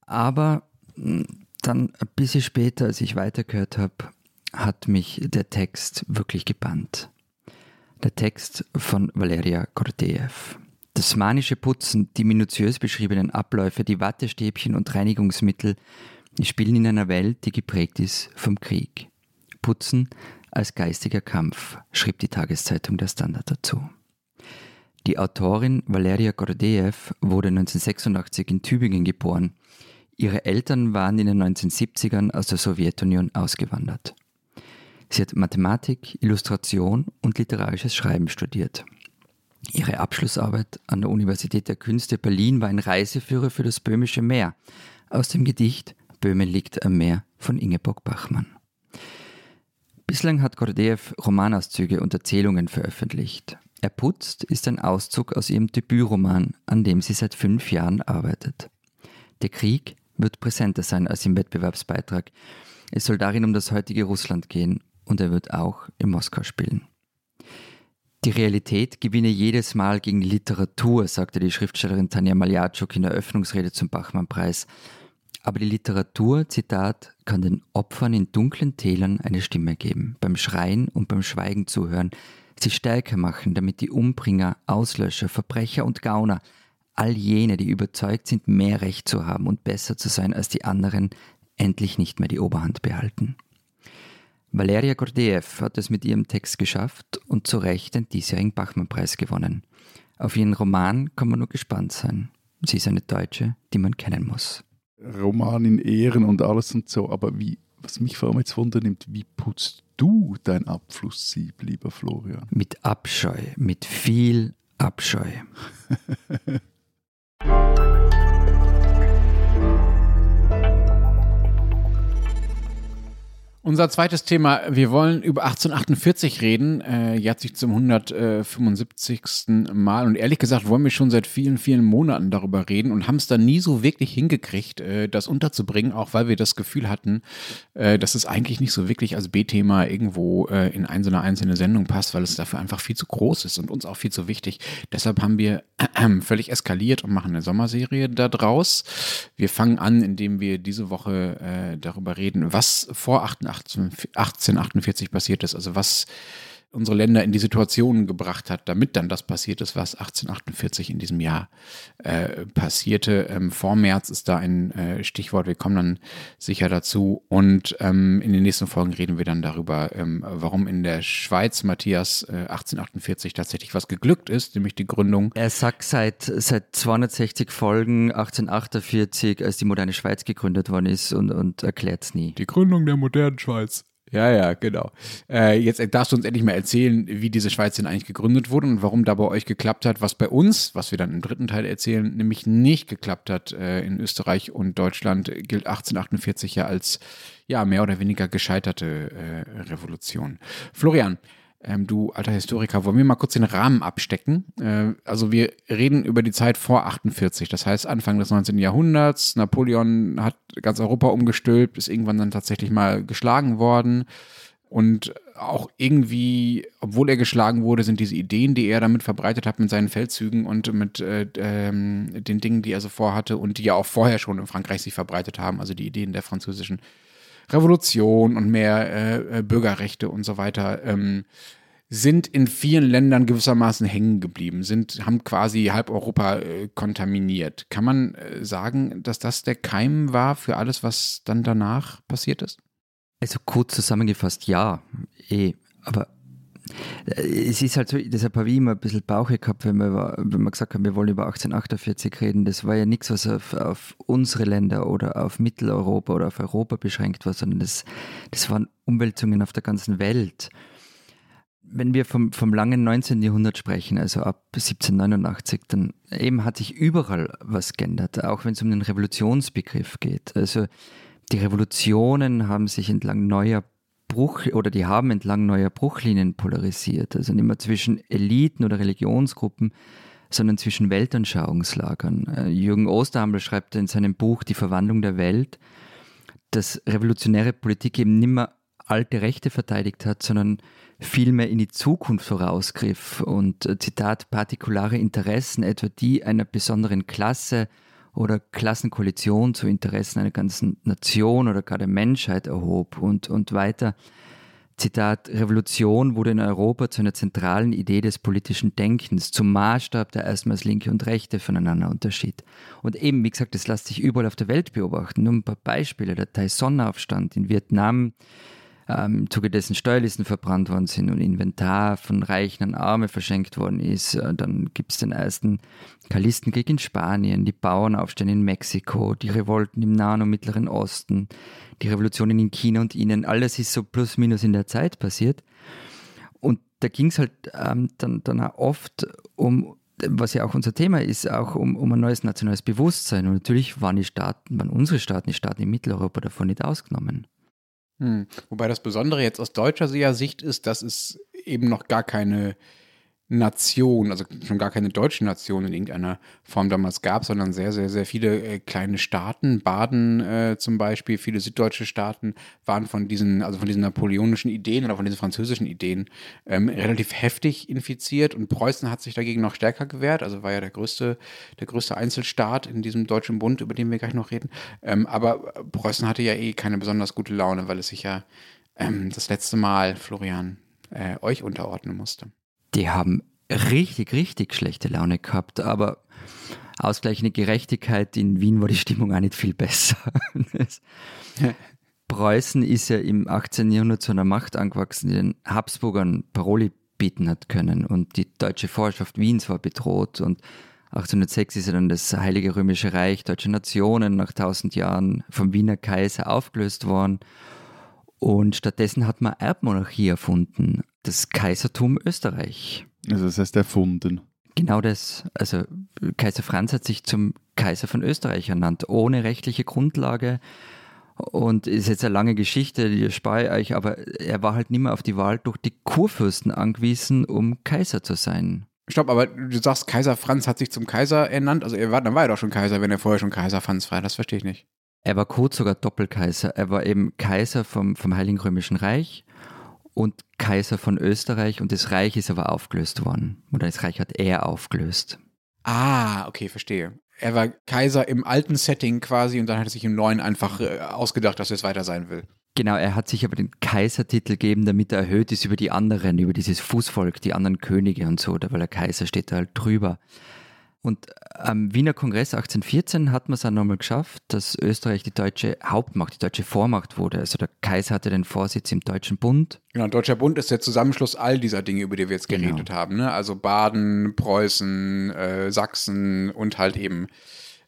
Aber mh, dann ein bisschen später, als ich weitergehört habe, hat mich der Text wirklich gebannt. Der Text von Valeria Gordeev. Das manische Putzen, die minutiös beschriebenen Abläufe, die Wattestäbchen und Reinigungsmittel spielen in einer Welt, die geprägt ist vom Krieg. Putzen als geistiger Kampf, schrieb die Tageszeitung Der Standard dazu. Die Autorin Valeria Gordeev wurde 1986 in Tübingen geboren. Ihre Eltern waren in den 1970ern aus der Sowjetunion ausgewandert. Sie hat Mathematik, Illustration und literarisches Schreiben studiert. Ihre Abschlussarbeit an der Universität der Künste Berlin war ein Reiseführer für das Böhmische Meer aus dem Gedicht Böhmen liegt am Meer von Ingeborg Bachmann. Bislang hat Gordeev Romanauszüge und Erzählungen veröffentlicht. Er putzt ist ein Auszug aus ihrem Debütroman, an dem sie seit fünf Jahren arbeitet. Der Krieg wird präsenter sein als im Wettbewerbsbeitrag. Es soll darin um das heutige Russland gehen und er wird auch in Moskau spielen. Die Realität gewinne jedes Mal gegen Literatur, sagte die Schriftstellerin Tanja Maljatschuk in der Öffnungsrede zum Bachmann-Preis. Aber die Literatur, Zitat, kann den Opfern in dunklen Tälern eine Stimme geben, beim Schreien und beim Schweigen zuhören, sie stärker machen, damit die Umbringer, Auslöscher, Verbrecher und Gauner, all jene, die überzeugt sind, mehr Recht zu haben und besser zu sein als die anderen, endlich nicht mehr die Oberhand behalten. Valeria Gordeev hat es mit ihrem Text geschafft und zu Recht den diesjährigen Bachmann-Preis gewonnen. Auf ihren Roman kann man nur gespannt sein. Sie ist eine Deutsche, die man kennen muss. Roman in Ehren und alles und so, aber wie, was mich vor allem jetzt wundernimmt, wie putzt du dein Abflusssieb, lieber Florian? Mit Abscheu, mit viel Abscheu. Unser zweites Thema, wir wollen über 1848 reden, äh, jetzt sich zum 175. Mal und ehrlich gesagt wollen wir schon seit vielen, vielen Monaten darüber reden und haben es dann nie so wirklich hingekriegt, äh, das unterzubringen, auch weil wir das Gefühl hatten, äh, dass es eigentlich nicht so wirklich als B-Thema irgendwo äh, in ein, so eine einzelne Sendung passt, weil es dafür einfach viel zu groß ist und uns auch viel zu wichtig. Deshalb haben wir völlig eskaliert und machen eine Sommerserie daraus. Wir fangen an, indem wir diese Woche äh, darüber reden, was vor 88 1848 passiert ist, also was unsere Länder in die Situation gebracht hat, damit dann das passiert ist, was 1848 in diesem Jahr äh, passierte. Ähm, vor März ist da ein äh, Stichwort, wir kommen dann sicher dazu. Und ähm, in den nächsten Folgen reden wir dann darüber, ähm, warum in der Schweiz, Matthias, äh, 1848 tatsächlich was geglückt ist, nämlich die Gründung. Er sagt seit, seit 260 Folgen 1848, als die moderne Schweiz gegründet worden ist und, und erklärt es nie. Die Gründung der modernen Schweiz. Ja, ja, genau. Äh, jetzt darfst du uns endlich mal erzählen, wie diese Schweiz denn eigentlich gegründet wurde und warum da bei euch geklappt hat, was bei uns, was wir dann im dritten Teil erzählen, nämlich nicht geklappt hat äh, in Österreich und Deutschland, gilt 1848 ja als ja mehr oder weniger gescheiterte äh, Revolution. Florian, ähm, du alter Historiker, wollen wir mal kurz den Rahmen abstecken? Äh, also wir reden über die Zeit vor 48, das heißt Anfang des 19. Jahrhunderts. Napoleon hat ganz Europa umgestülpt, ist irgendwann dann tatsächlich mal geschlagen worden. Und auch irgendwie, obwohl er geschlagen wurde, sind diese Ideen, die er damit verbreitet hat mit seinen Feldzügen und mit äh, ähm, den Dingen, die er so vorhatte und die ja auch vorher schon in Frankreich sich verbreitet haben, also die Ideen der französischen Revolution und mehr äh, äh, Bürgerrechte und so weiter, ähm, sind in vielen Ländern gewissermaßen hängen geblieben, sind, haben quasi halb Europa äh, kontaminiert. Kann man äh, sagen, dass das der Keim war für alles, was dann danach passiert ist? Also kurz zusammengefasst, ja. Eh, aber es ist halt so, deshalb habe ich immer ein bisschen Bauche gehabt, wenn wir, wenn wir gesagt haben, wir wollen über 1848 reden. Das war ja nichts, was auf, auf unsere Länder oder auf Mitteleuropa oder auf Europa beschränkt war, sondern das, das waren Umwälzungen auf der ganzen Welt. Wenn wir vom, vom langen 19. Jahrhundert sprechen, also ab 1789, dann eben hat sich überall was geändert, auch wenn es um den Revolutionsbegriff geht. Also die Revolutionen haben sich entlang neuer Bruch oder die haben entlang neuer Bruchlinien polarisiert. Also nicht mehr zwischen Eliten oder Religionsgruppen, sondern zwischen Weltanschauungslagern. Äh, Jürgen Osterhammel schreibt in seinem Buch Die Verwandlung der Welt, dass revolutionäre Politik eben nicht mehr alte Rechte verteidigt hat, sondern vielmehr in die Zukunft vorausgriff und äh, Zitat partikulare Interessen, etwa die einer besonderen Klasse oder Klassenkoalition zu Interessen einer ganzen Nation oder gar der Menschheit erhob und, und weiter. Zitat, Revolution wurde in Europa zu einer zentralen Idee des politischen Denkens, zum Maßstab, der erstmals Linke und Rechte voneinander unterschied. Und eben, wie gesagt, das lässt sich überall auf der Welt beobachten. Nur ein paar Beispiele. Der Taizong-Aufstand in Vietnam, ähm, im Zuge dessen Steuerlisten verbrannt worden sind und Inventar von Reichen an Arme verschenkt worden ist. Äh, dann gibt es den ersten Kalistenkrieg in Spanien, die Bauernaufstände in Mexiko, die Revolten im Nahen und Mittleren Osten, die Revolutionen in China und Ihnen. Alles ist so plus minus in der Zeit passiert. Und da ging es halt ähm, dann, dann auch oft um was ja auch unser Thema ist, auch um, um ein neues nationales Bewusstsein. Und natürlich waren die Staaten, waren unsere Staaten, die Staaten in Mitteleuropa davon nicht ausgenommen. Hm. Wobei das Besondere jetzt aus deutscher Sicht ist, dass es eben noch gar keine Nation, also schon gar keine deutsche Nation in irgendeiner Form damals gab, sondern sehr, sehr, sehr viele äh, kleine Staaten. Baden äh, zum Beispiel, viele süddeutsche Staaten waren von diesen, also von diesen napoleonischen Ideen oder von diesen französischen Ideen ähm, relativ heftig infiziert und Preußen hat sich dagegen noch stärker gewehrt, also war ja der größte, der größte Einzelstaat in diesem deutschen Bund, über den wir gleich noch reden. Ähm, aber Preußen hatte ja eh keine besonders gute Laune, weil es sich ja ähm, das letzte Mal, Florian, äh, euch unterordnen musste. Die haben richtig, richtig schlechte Laune gehabt, aber ausgleichende Gerechtigkeit in Wien war die Stimmung auch nicht viel besser. Preußen ist ja im 18. Jahrhundert zu einer Macht angewachsen, die den Habsburgern Paroli bieten hat können und die deutsche Vorherrschaft Wiens war bedroht und 1806 ist ja dann das Heilige Römische Reich Deutsche Nationen nach 1000 Jahren vom Wiener Kaiser aufgelöst worden und stattdessen hat man Erbmonarchie erfunden das Kaisertum Österreich. Also das heißt erfunden. Genau das. Also Kaiser Franz hat sich zum Kaiser von Österreich ernannt, ohne rechtliche Grundlage Und ist jetzt eine lange Geschichte, die spare euch, aber er war halt nicht mehr auf die Wahl durch die Kurfürsten angewiesen, um Kaiser zu sein. Stopp, aber du sagst, Kaiser Franz hat sich zum Kaiser ernannt. Also er war, dann war er doch schon Kaiser, wenn er vorher schon Kaiser Franz war. Das verstehe ich nicht. Er war kurz sogar Doppelkaiser. Er war eben Kaiser vom, vom Heiligen Römischen Reich und Kaiser von Österreich und das Reich ist aber aufgelöst worden. Oder das Reich hat er aufgelöst. Ah, okay, verstehe. Er war Kaiser im alten Setting quasi und dann hat er sich im neuen einfach äh, ausgedacht, dass er es weiter sein will. Genau, er hat sich aber den Kaisertitel gegeben, damit er erhöht ist über die anderen, über dieses Fußvolk, die anderen Könige und so, weil der Kaiser steht da halt drüber. Und am Wiener Kongress 1814 hat man es dann nochmal geschafft, dass Österreich die deutsche Hauptmacht, die deutsche Vormacht wurde. Also der Kaiser hatte den Vorsitz im Deutschen Bund. Genau, Deutscher Bund ist der Zusammenschluss all dieser Dinge, über die wir jetzt Genau. geredet haben. Ne? Also Baden, Preußen, äh, Sachsen und halt eben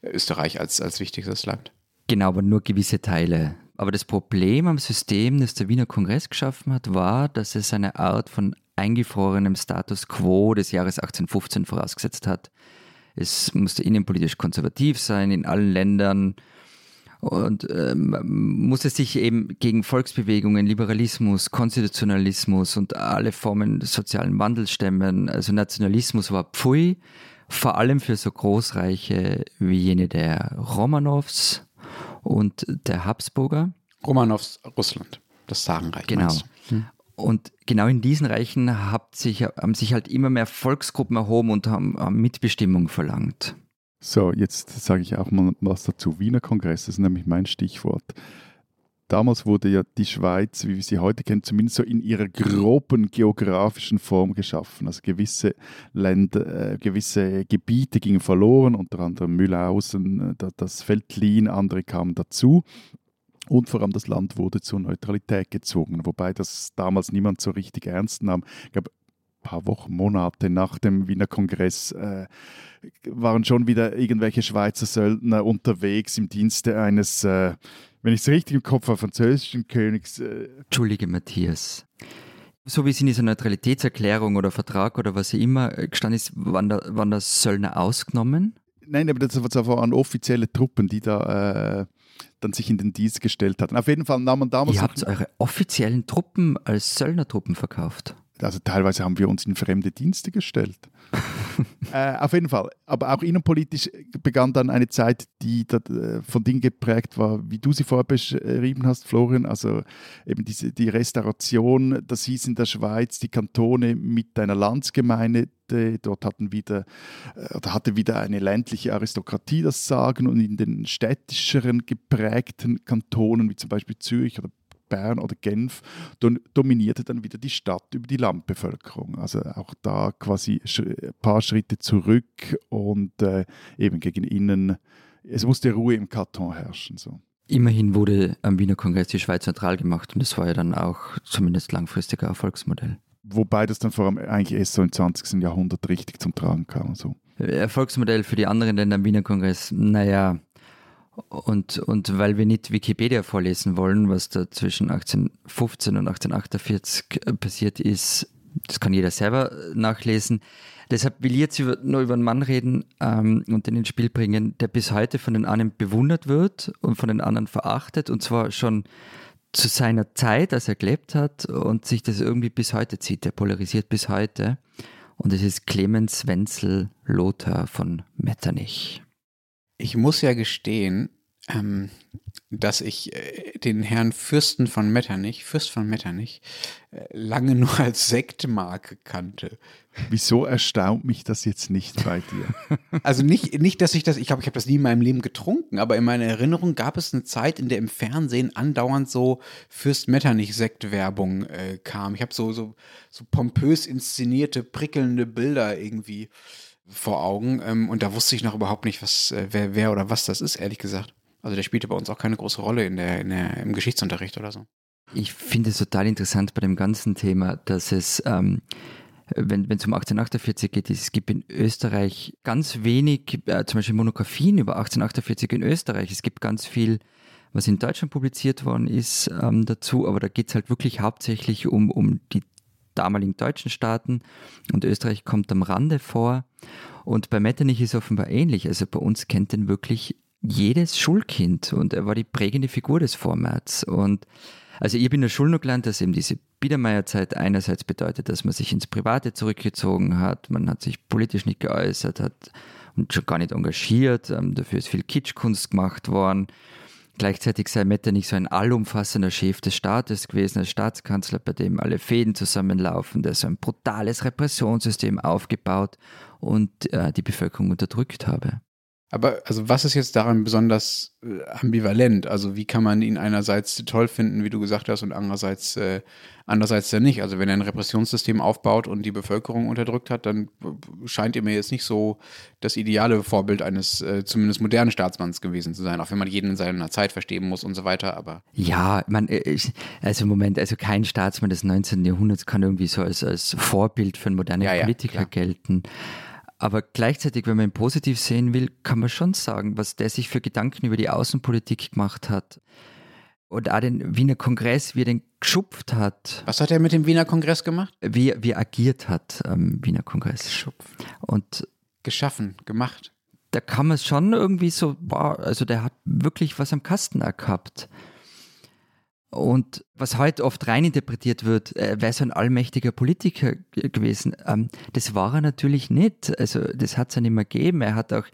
Österreich als, als wichtigstes Land. Genau, aber nur gewisse Teile. Aber das Problem am System, das der Wiener Kongress geschaffen hat, war, dass es eine Art von eingefrorenem Status quo des Jahres 1815 vorausgesetzt hat. Es musste innenpolitisch konservativ sein in allen Ländern und ähm, musste sich eben gegen Volksbewegungen, Liberalismus, Konstitutionalismus und alle Formen des sozialen Wandels stemmen. Also Nationalismus war Pfui, vor allem für so Großreiche wie jene der Romanows und der Habsburger. Romanows Russland, das Zarenreich. Genau. meinst? Und genau in diesen Reichen hat sich, haben sich halt immer mehr Volksgruppen erhoben und haben, Mitbestimmung verlangt. So, jetzt sage ich auch mal was dazu. Wiener Kongress, das ist nämlich mein Stichwort. Damals wurde ja die Schweiz, wie wir sie heute kennen, zumindest so in ihrer groben geografischen Form geschaffen. Also gewisse Länder, äh, gewisse Gebiete gingen verloren, unter anderem Mühlhausen, äh, da- das Veltlin, andere kamen dazu. Und vor allem das Land wurde zur Neutralität gezwungen, wobei das damals niemand so richtig ernst nahm. Ich glaube, ein paar Wochen, Monate nach dem Wiener Kongress äh, waren schon wieder irgendwelche Schweizer Söldner unterwegs im Dienste eines, äh, wenn ich es richtig im Kopf habe, französischen Königs. Äh, Entschuldige, Matthias. So wie es in dieser Neutralitätserklärung oder Vertrag oder was immer äh, gestanden ist, waren da, waren da Söldner ausgenommen. nein, aber das waren offizielle Truppen, die da äh, dann sich in den Dienst gestellt hatten. Auf jeden Fall nahm man damals Ihr habt eure offiziellen Truppen als Söldnertruppen verkauft. Also teilweise haben wir uns in fremde Dienste gestellt. äh, auf jeden Fall. Aber auch innenpolitisch begann dann eine Zeit, die da, äh, von Dingen geprägt war, wie du sie vorher beschrieben hast, Florian. Also eben diese, die Restauration, das hieß in der Schweiz, die Kantone mit einer Landsgemeinde. Dort hatten wieder, äh, oder hatte wieder eine ländliche Aristokratie das Sagen und in den städtischeren geprägten Kantonen, wie zum Beispiel Zürich oder Bern oder Genf, dominierte dann wieder die Stadt über die Landbevölkerung. Also auch da quasi ein paar Schritte zurück und äh, eben gegen innen. Es musste Ruhe im Karton herrschen. So. Immerhin wurde am Wiener Kongress die Schweiz neutral gemacht und das war ja dann auch zumindest langfristig ein Erfolgsmodell. Wobei das dann vor allem eigentlich erst so im 20. Jahrhundert richtig zum Tragen kam. So. Erfolgsmodell für die anderen Länder am Wiener Kongress, naja. Und, und weil wir nicht Wikipedia vorlesen wollen, was da zwischen 1815 und 1848 passiert ist, das kann jeder selber nachlesen. Deshalb will ich jetzt über, nur über einen Mann reden ähm, und den ins Spiel bringen, der bis heute von den einen bewundert wird und von den anderen verachtet und zwar schon zu seiner Zeit, als er gelebt hat und sich das irgendwie bis heute zieht. Der polarisiert bis heute. Und es ist Clemens Wenzel Lothar von Metternich. Ich muss ja gestehen, ähm, dass ich äh, den Herrn Fürsten von Metternich, Fürst von Metternich, äh, lange nur als Sektmarke kannte. Wieso erstaunt mich das jetzt nicht bei dir? Also nicht, nicht dass ich das, ich glaube, ich habe das nie in meinem Leben getrunken, aber in meiner Erinnerung gab es eine Zeit, in der im Fernsehen andauernd so Fürst Metternich-Sektwerbung äh, kam. Ich habe so, so, so pompös inszenierte, prickelnde Bilder irgendwie vor Augen ähm, und da wusste ich noch überhaupt nicht, was, äh, wer, wer oder was das ist, ehrlich gesagt. Also der spielte bei uns auch keine große Rolle in der, in der, im Geschichtsunterricht oder so. Ich finde es total interessant bei dem ganzen Thema, dass es, ähm, wenn es um 1848 geht, es gibt in Österreich ganz wenig, äh, zum Beispiel Monographien über 1848 in Österreich. Es gibt ganz viel, was in Deutschland publiziert worden ist ähm, dazu, aber da geht es halt wirklich hauptsächlich um, um die damaligen deutschen Staaten und Österreich kommt am Rande vor. Und bei Metternich ist offenbar ähnlich. Also bei uns kennt den wirklich jedes Schulkind und er war die prägende Figur des Formats. Und also ich bin in der Schule noch gelernt, dass eben diese Biedermeierzeit einerseits bedeutet, dass man sich ins Private zurückgezogen hat, man hat sich politisch nicht geäußert, hat und schon gar nicht engagiert, ähm, dafür ist viel Kitschkunst gemacht worden. Gleichzeitig sei Metternich so ein allumfassender Chef des Staates gewesen, als Staatskanzler, bei dem alle Fäden zusammenlaufen, der so ein brutales Repressionssystem aufgebaut und äh, die Bevölkerung unterdrückt habe. Aber also was ist jetzt daran besonders äh, ambivalent? Also wie kann man ihn einerseits toll finden, wie du gesagt hast, und andererseits äh, andererseits ja nicht? Also wenn er ein Repressionssystem aufbaut und die Bevölkerung unterdrückt hat, dann scheint er mir jetzt nicht so das ideale Vorbild eines äh, zumindest modernen Staatsmanns gewesen zu sein, auch wenn man jeden in seiner Zeit verstehen muss und so weiter. Aber ja, man, äh, also im Moment, also kein Staatsmann des 19. Jahrhunderts kann irgendwie so als, als Vorbild für einen modernen ja, Politiker ja, gelten. Aber gleichzeitig, wenn man ihn positiv sehen will, kann man schon sagen, was der sich für Gedanken über die Außenpolitik gemacht hat. Und auch den Wiener Kongress, wie er den geschupft hat. Was hat er mit dem Wiener Kongress gemacht? Wie, wie er agiert hat am Wiener Kongress. Geschupft. Und geschaffen, gemacht. Da kann man schon irgendwie so, boah, also der hat wirklich was am Kasten gehabt. Und was heute oft reininterpretiert wird, er wäre so ein allmächtiger Politiker gewesen. Ähm, das war er natürlich nicht. Also das hat es ja nicht mehr gegeben. Er hat auch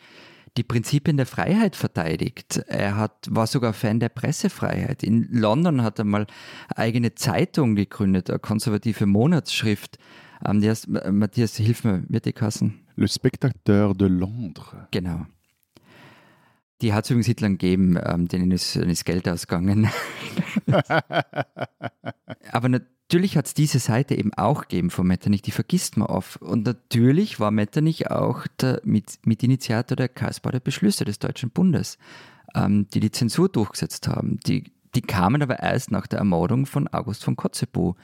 die Prinzipien der Freiheit verteidigt. Er hat, war sogar Fan der Pressefreiheit. In London hat er mal eine eigene Zeitung gegründet, eine konservative Monatsschrift. Ähm, die heißt, Matthias, hilf mir, wird die Kassen? Le Spectateur de Londres. Genau. Die hat es übrigens Hitler gegeben, ähm, denen ist, denen ist Geld ausgegangen. Aber natürlich hat es diese Seite eben auch gegeben von Metternich, die vergisst man oft. Und natürlich war Metternich auch der Mit Mitinitiator der Karlsbader Beschlüsse des Deutschen Bundes, ähm, die die Zensur durchgesetzt haben. Die, die kamen aber erst nach der Ermordung von August von Kotzebue,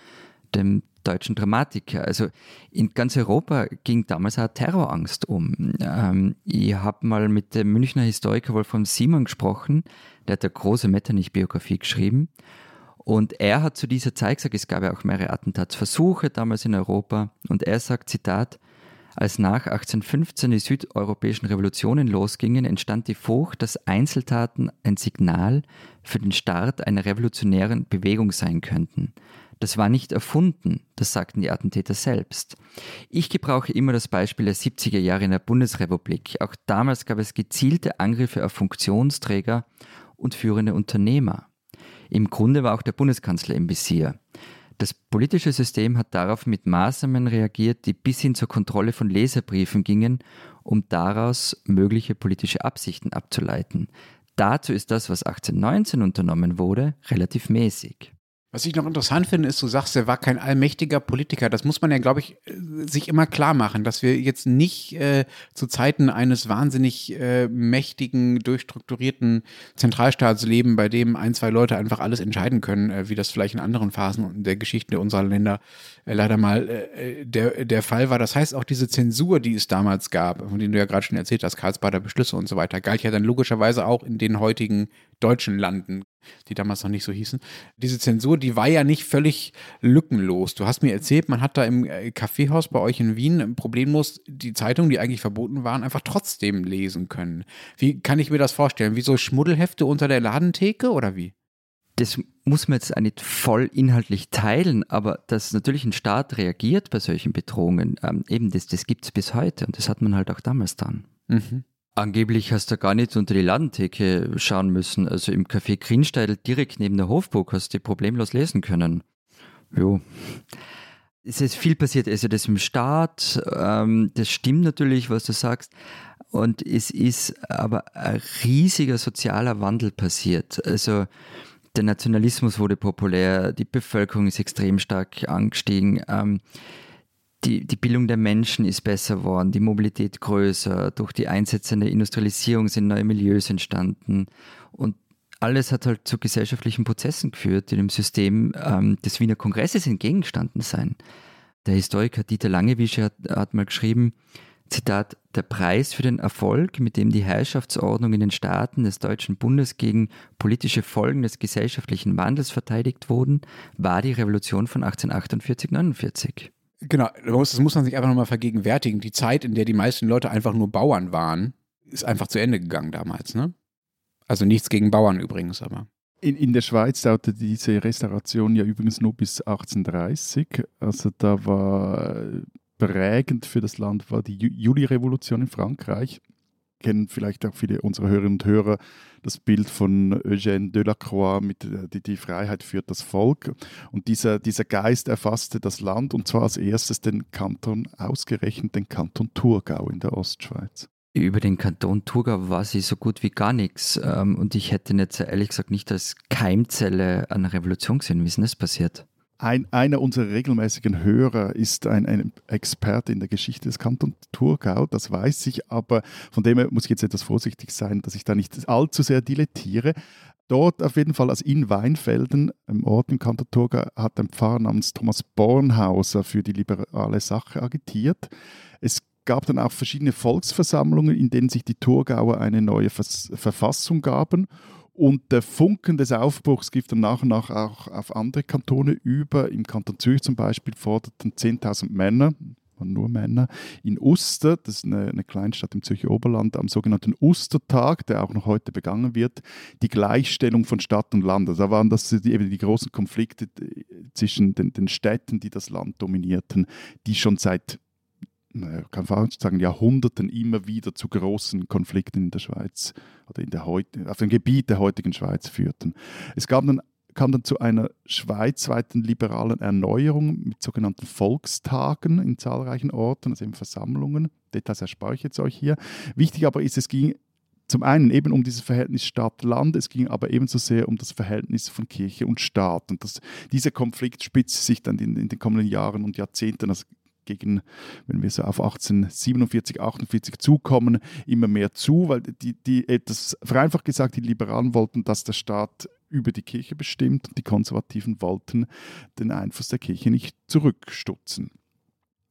dem deutschen Dramatiker. Also in ganz Europa ging damals auch Terrorangst um. Ähm, ich habe mal mit dem Münchner Historiker Wolfram Simon gesprochen, der hat eine große Metternich-Biografie geschrieben. Und er hat zu dieser Zeit gesagt, es gab ja auch mehrere Attentatsversuche damals in Europa. Und er sagt, Zitat, als nach 1815 die südeuropäischen Revolutionen losgingen, entstand die Furcht, dass Einzeltaten ein Signal für den Start einer revolutionären Bewegung sein könnten. Das war nicht erfunden, das sagten die Attentäter selbst. Ich gebrauche immer das Beispiel der 70er Jahre in der Bundesrepublik. Auch damals gab es gezielte Angriffe auf Funktionsträger und führende Unternehmer. Im Grunde war auch der Bundeskanzler im Visier. Das politische System hat darauf mit Maßnahmen reagiert, die bis hin zur Kontrolle von Leserbriefen gingen, um daraus mögliche politische Absichten abzuleiten. Dazu ist das, was 1819 unternommen wurde, relativ mäßig. Was ich noch interessant finde, ist, du sagst, er war kein allmächtiger Politiker. Das muss man ja, glaube ich, sich immer klar machen, dass wir jetzt nicht äh, zu Zeiten eines wahnsinnig äh, mächtigen, durchstrukturierten Zentralstaats leben, bei dem ein, zwei Leute einfach alles entscheiden können, äh, wie das vielleicht in anderen Phasen der Geschichte unserer Länder äh, leider mal äh, der, der Fall war. Das heißt, auch diese Zensur, die es damals gab, von denen du ja gerade schon erzählt hast, Karlsbader Beschlüsse und so weiter, galt ja dann logischerweise auch in den heutigen deutschen Landen die damals noch nicht so hießen. Diese Zensur, die war ja nicht völlig lückenlos. Du hast mir erzählt, man hat da im äh, Kaffeehaus bei euch in Wien problemlos die Zeitungen, die eigentlich verboten waren, einfach trotzdem lesen können. Wie kann ich mir das vorstellen? Wie so Schmuddelhefte unter der Ladentheke oder wie? Das muss man jetzt auch nicht voll inhaltlich teilen, aber dass natürlich ein Staat reagiert bei solchen Bedrohungen, ähm, eben das, das gibt es bis heute und das hat man halt auch damals dann. Mhm. Angeblich hast du gar nicht unter die Ladentheke schauen müssen. Also im Café Grinsteidl direkt neben der Hofburg hast du problemlos lesen können. Jo. Es ist viel passiert. Also das im Staat, ähm, das stimmt natürlich, was du sagst. Und es ist aber ein riesiger sozialer Wandel passiert. Also der Nationalismus wurde populär, die Bevölkerung ist extrem stark angestiegen. Ähm, die, die Bildung der Menschen ist besser worden, die Mobilität größer, durch die Einsätze in der Industrialisierung sind neue Milieus entstanden und alles hat halt zu gesellschaftlichen Prozessen geführt, die dem System ähm, des Wiener Kongresses entgegengestanden sein. Der Historiker Dieter Langewische hat, hat mal geschrieben, Zitat, der Preis für den Erfolg, mit dem die Herrschaftsordnung in den Staaten des Deutschen Bundes gegen politische Folgen des gesellschaftlichen Wandels verteidigt wurden, war die Revolution von 1848-49. Genau, das muss man sich einfach nochmal vergegenwärtigen. Die Zeit, in der die meisten Leute einfach nur Bauern waren, ist einfach zu Ende gegangen damals, ne? Also nichts gegen Bauern übrigens, aber. In, in der Schweiz dauerte diese Restauration ja übrigens nur bis 1830. Also da war prägend für das Land war die Juli-Revolution in Frankreich. Kennen vielleicht auch viele unserer Hörerinnen und Hörer das Bild von Eugène Delacroix mit äh, die, die Freiheit führt das Volk. Und dieser, dieser Geist erfasste das Land und zwar als erstes den Kanton, ausgerechnet den Kanton Thurgau in der Ostschweiz über den Kanton Thurgau weiß ich so gut wie gar nichts. Ähm, und ich hätte jetzt ehrlich gesagt nicht als Keimzelle einer Revolution gesehen. Wie ist denn das passiert? Ein, einer unserer regelmäßigen Hörer ist ein, ein, Experte in der Geschichte des Kantons Thurgau, das weiß ich, aber von dem her muss ich jetzt etwas vorsichtig sein, dass ich da nicht allzu sehr dilettiere. Dort auf jeden Fall, also in Weinfelden, im Ort im Kanton Thurgau, hat ein Pfarrer namens Thomas Bornhauser für die liberale Sache agitiert. Es gab dann auch verschiedene Volksversammlungen, in denen sich die Thurgauer eine neue Vers Verfassung gaben. Und der Funken des Aufbruchs gibt dann nach und nach auch auf andere Kantone über. Im Kanton Zürich zum Beispiel forderten 10.000 Männer, nur Männer, in Uster, das ist eine, eine Kleinstadt im Zürcher Oberland, am sogenannten Ustertag, der auch noch heute begangen wird, die Gleichstellung von Stadt und Land. Also da waren das die, eben die großen Konflikte zwischen den, den Städten, die das Land dominierten, die schon seit kann fast sagen, Jahrhunderten immer wieder zu großen Konflikten in der Schweiz oder in der auf dem Gebiet der heutigen Schweiz führten. Es gab dann, kam dann zu einer schweizweiten liberalen Erneuerung mit sogenannten Volkstagen in zahlreichen Orten, also in Versammlungen. Details erspare ich jetzt euch hier. Wichtig aber ist, es ging zum einen eben um dieses Verhältnis Stadt-Land, es ging aber ebenso sehr um das Verhältnis von Kirche und Staat. Und das, dieser Konflikt spitzt sich dann in, in den kommenden Jahren und Jahrzehnten, also gegen, wenn wir so auf 1847, 48 zukommen, immer mehr zu, weil die, die etwas vereinfacht gesagt, die Liberalen wollten, dass der Staat über die Kirche bestimmt und die Konservativen wollten den Einfluss der Kirche nicht zurückstutzen.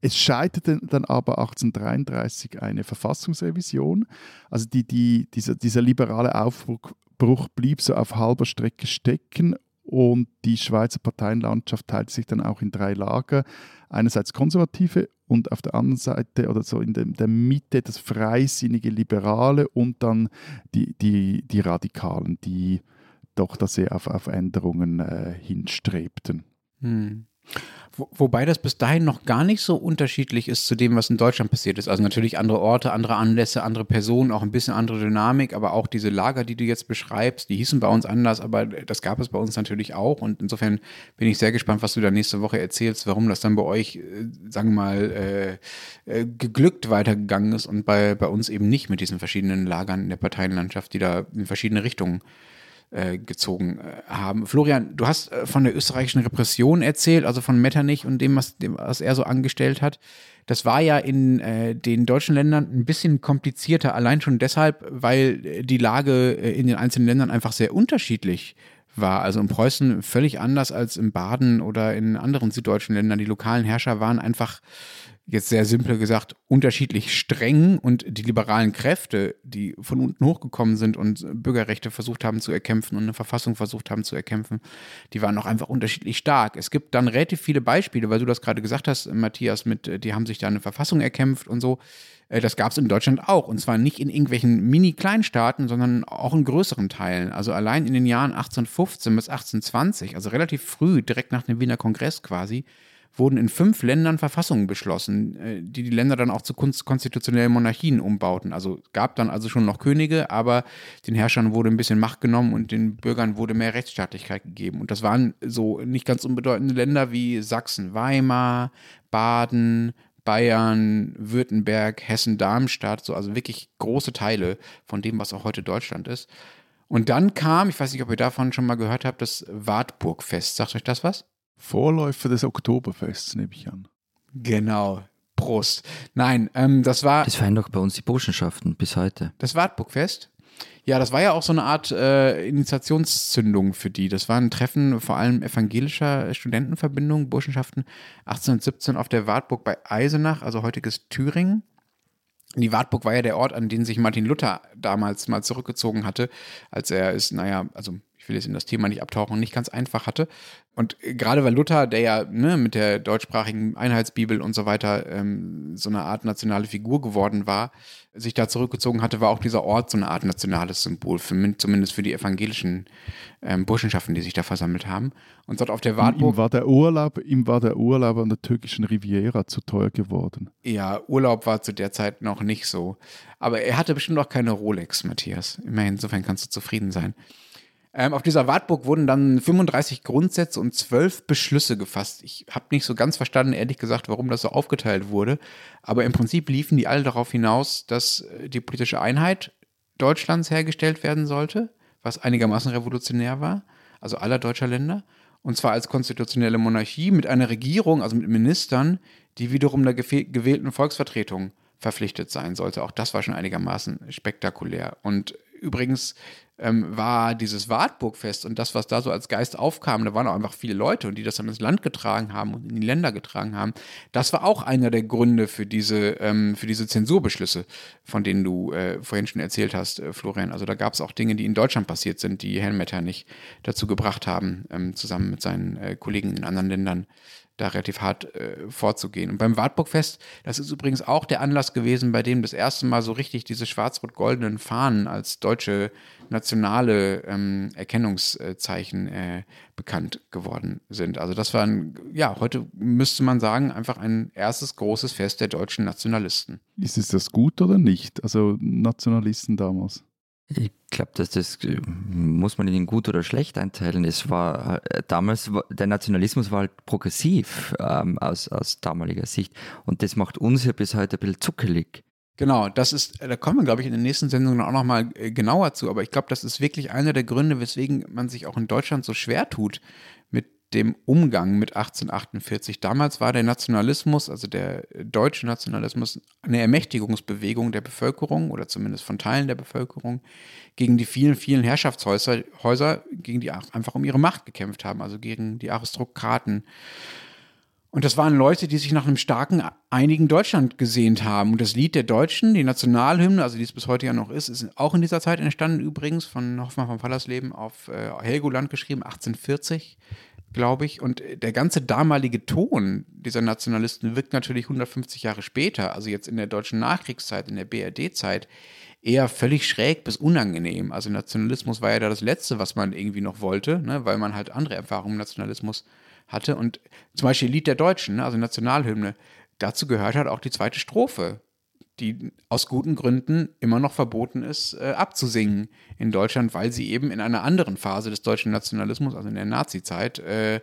Es scheiterte dann aber 1833 eine Verfassungsrevision. Also die, die, dieser, dieser liberale Aufbruch blieb so auf halber Strecke stecken und die Schweizer Parteienlandschaft teilte sich dann auch in drei Lager. Einerseits Konservative und auf der anderen Seite oder so in der, Mitte das freisinnige Liberale und dann die, die, die Radikalen, die doch da sehr auf, auf Änderungen äh, hinstrebten. Hm. Wo, wobei das bis dahin noch gar nicht so unterschiedlich ist zu dem, was in Deutschland passiert ist. Also natürlich andere Orte, andere Anlässe, andere Personen, auch ein bisschen andere Dynamik, aber auch diese Lager, die du jetzt beschreibst, die hießen bei uns anders, aber das gab es bei uns natürlich auch. Und insofern bin ich sehr gespannt, was du da nächste Woche erzählst, warum das dann bei euch, äh, sagen wir mal, äh, äh, geglückt weitergegangen ist und bei, bei uns eben nicht mit diesen verschiedenen Lagern in der Parteienlandschaft, die da in verschiedene Richtungen äh, gezogen äh, haben. Florian, du hast äh, von der österreichischen Repression erzählt, also von Metternich und dem was, dem, was er so angestellt hat. Das war ja in äh, den deutschen Ländern ein bisschen komplizierter, allein schon deshalb, weil die Lage in den einzelnen Ländern einfach sehr unterschiedlich war. Also in Preußen völlig anders als in Baden oder in anderen süddeutschen Ländern. Die lokalen Herrscher waren einfach jetzt sehr simpel gesagt, unterschiedlich streng und die liberalen Kräfte, die von unten hochgekommen sind und Bürgerrechte versucht haben zu erkämpfen und eine Verfassung versucht haben zu erkämpfen, die waren auch einfach unterschiedlich stark. Es gibt dann relativ viele Beispiele, weil du das gerade gesagt hast, Matthias, mit, die haben sich da eine Verfassung erkämpft und so. Äh, das gab es in Deutschland auch. Und zwar nicht in irgendwelchen Mini-Kleinstaaten, sondern auch in größeren Teilen. Also allein in den Jahren 1815 bis 1820, also relativ früh, direkt nach dem Wiener Kongress quasi, wurden in fünf Ländern Verfassungen beschlossen, äh, die die Länder dann auch zu konstitutionellen Monarchien umbauten. Also gab dann also schon noch Könige, aber den Herrschern wurde ein bisschen Macht genommen und den Bürgern wurde mehr Rechtsstaatlichkeit gegeben. Und das waren so nicht ganz unbedeutende Länder wie Sachsen, Weimar, Baden, Bayern, Württemberg, Hessen, Darmstadt, so also wirklich große Teile von dem, was auch heute Deutschland ist. Und dann kam, ich weiß nicht, ob ihr davon schon mal gehört habt, das Wartburgfest. Sagt euch das was? Vorläufer des Oktoberfests, nehme ich an. Genau. Prost. Nein, ähm, das war. Das feiern doch bei uns die Burschenschaften bis heute. Das Wartburgfest? Ja, das war ja auch so eine Art äh, Initiationszündung für die. Das war ein Treffen vor allem evangelischer Studentenverbindungen, Burschenschaften, 1817 auf der Wartburg bei Eisenach, also heutiges Thüringen. Die Wartburg war ja der Ort, an den sich Martin Luther damals mal zurückgezogen hatte, als er ist, naja, also ich will jetzt in das Thema nicht abtauchen, nicht ganz einfach hatte. Und gerade weil Luther, der ja ne, mit der deutschsprachigen Einheitsbibel und so weiter ähm, so eine Art nationale Figur geworden war, sich da zurückgezogen hatte, war auch dieser Ort so eine Art nationales Symbol, für, zumindest für die evangelischen ähm, Burschenschaften, die sich da versammelt haben. Und dort auf der Wartburg. Ihm war der Urlaub, ihm war der Urlaub an der türkischen Riviera zu teuer geworden. Ja, Urlaub war zu der Zeit noch nicht so. Aber er hatte bestimmt auch keine Rolex, Matthias. Immerhin, insofern kannst du zufrieden sein. Ähm, auf dieser Wartburg wurden dann 35 Grundsätze und 12 Beschlüsse gefasst. Ich habe nicht so ganz verstanden, ehrlich gesagt, warum das so aufgeteilt wurde. Aber im Prinzip liefen die alle darauf hinaus, dass äh, die politische Einheit Deutschlands hergestellt werden sollte, was einigermaßen revolutionär war, also aller deutscher Länder. Und zwar als konstitutionelle Monarchie mit einer Regierung, also mit Ministern, die wiederum der gewählten Volksvertretung verpflichtet sein sollte. Auch das war schon einigermaßen spektakulär. Und übrigens ähm, war dieses Wartburgfest und das, was da so als Geist aufkam, da waren auch einfach viele Leute und die das dann ins Land getragen haben und in die Länder getragen haben. Das war auch einer der Gründe für diese, ähm, für diese Zensurbeschlüsse, von denen du äh, vorhin schon erzählt hast, äh, Florian. Also da gab es auch Dinge, die in Deutschland passiert sind, die Helmeter nicht dazu gebracht haben, ähm, zusammen mit seinen äh, Kollegen in anderen Ländern da relativ hart äh, vorzugehen. Und beim Wartburgfest, das ist übrigens auch der Anlass gewesen, bei dem das erste Mal so richtig diese schwarz-rot-goldenen Fahnen als deutsche nationale ähm, Erkennungszeichen äh, bekannt geworden sind. Also das war ein, ja, heute müsste man sagen, einfach ein erstes großes Fest der deutschen Nationalisten. Ist es das gut oder nicht? Also Nationalisten damals? Ich glaube, dass das äh, muss man in gut oder schlecht einteilen. Es war äh, damals der Nationalismus war halt progressiv ähm, aus, aus damaliger Sicht und das macht uns ja bis heute ein bisschen zuckelig. Genau, das ist, da kommen wir, glaube ich, in den nächsten Sendungen auch nochmal äh, genauer zu, aber ich glaube, das ist wirklich einer der Gründe, weswegen man sich auch in Deutschland so schwer tut dem Umgang mit 1848. Damals war der Nationalismus, also der deutsche Nationalismus, eine Ermächtigungsbewegung der Bevölkerung oder zumindest von Teilen der Bevölkerung gegen die vielen, vielen Herrschaftshäuser, Häuser, gegen die einfach um ihre Macht gekämpft haben, also gegen die Aristokraten. Und das waren Leute, die sich nach einem starken, einigen Deutschland gesehnt haben. Und das Lied der Deutschen, die Nationalhymne, also die es bis heute ja noch ist, ist auch in dieser Zeit entstanden übrigens, von Hoffmann von Fallersleben auf äh, Helgoland geschrieben, 1840 glaube ich. Und der ganze damalige Ton dieser Nationalisten wirkt natürlich 150 Jahre später, also jetzt in der deutschen Nachkriegszeit, in der BRD-Zeit, eher völlig schräg bis unangenehm. Also Nationalismus war ja da das Letzte, was man irgendwie noch wollte, ne, weil man halt andere Erfahrungen mit Nationalismus hatte. Und zum Beispiel Lied der Deutschen, ne, also Nationalhymne, dazu gehört halt auch die zweite Strophe die aus guten Gründen immer noch verboten ist, äh, abzusingen in Deutschland, weil sie eben in einer anderen Phase des deutschen Nationalismus, also in der Nazi-Zeit, äh,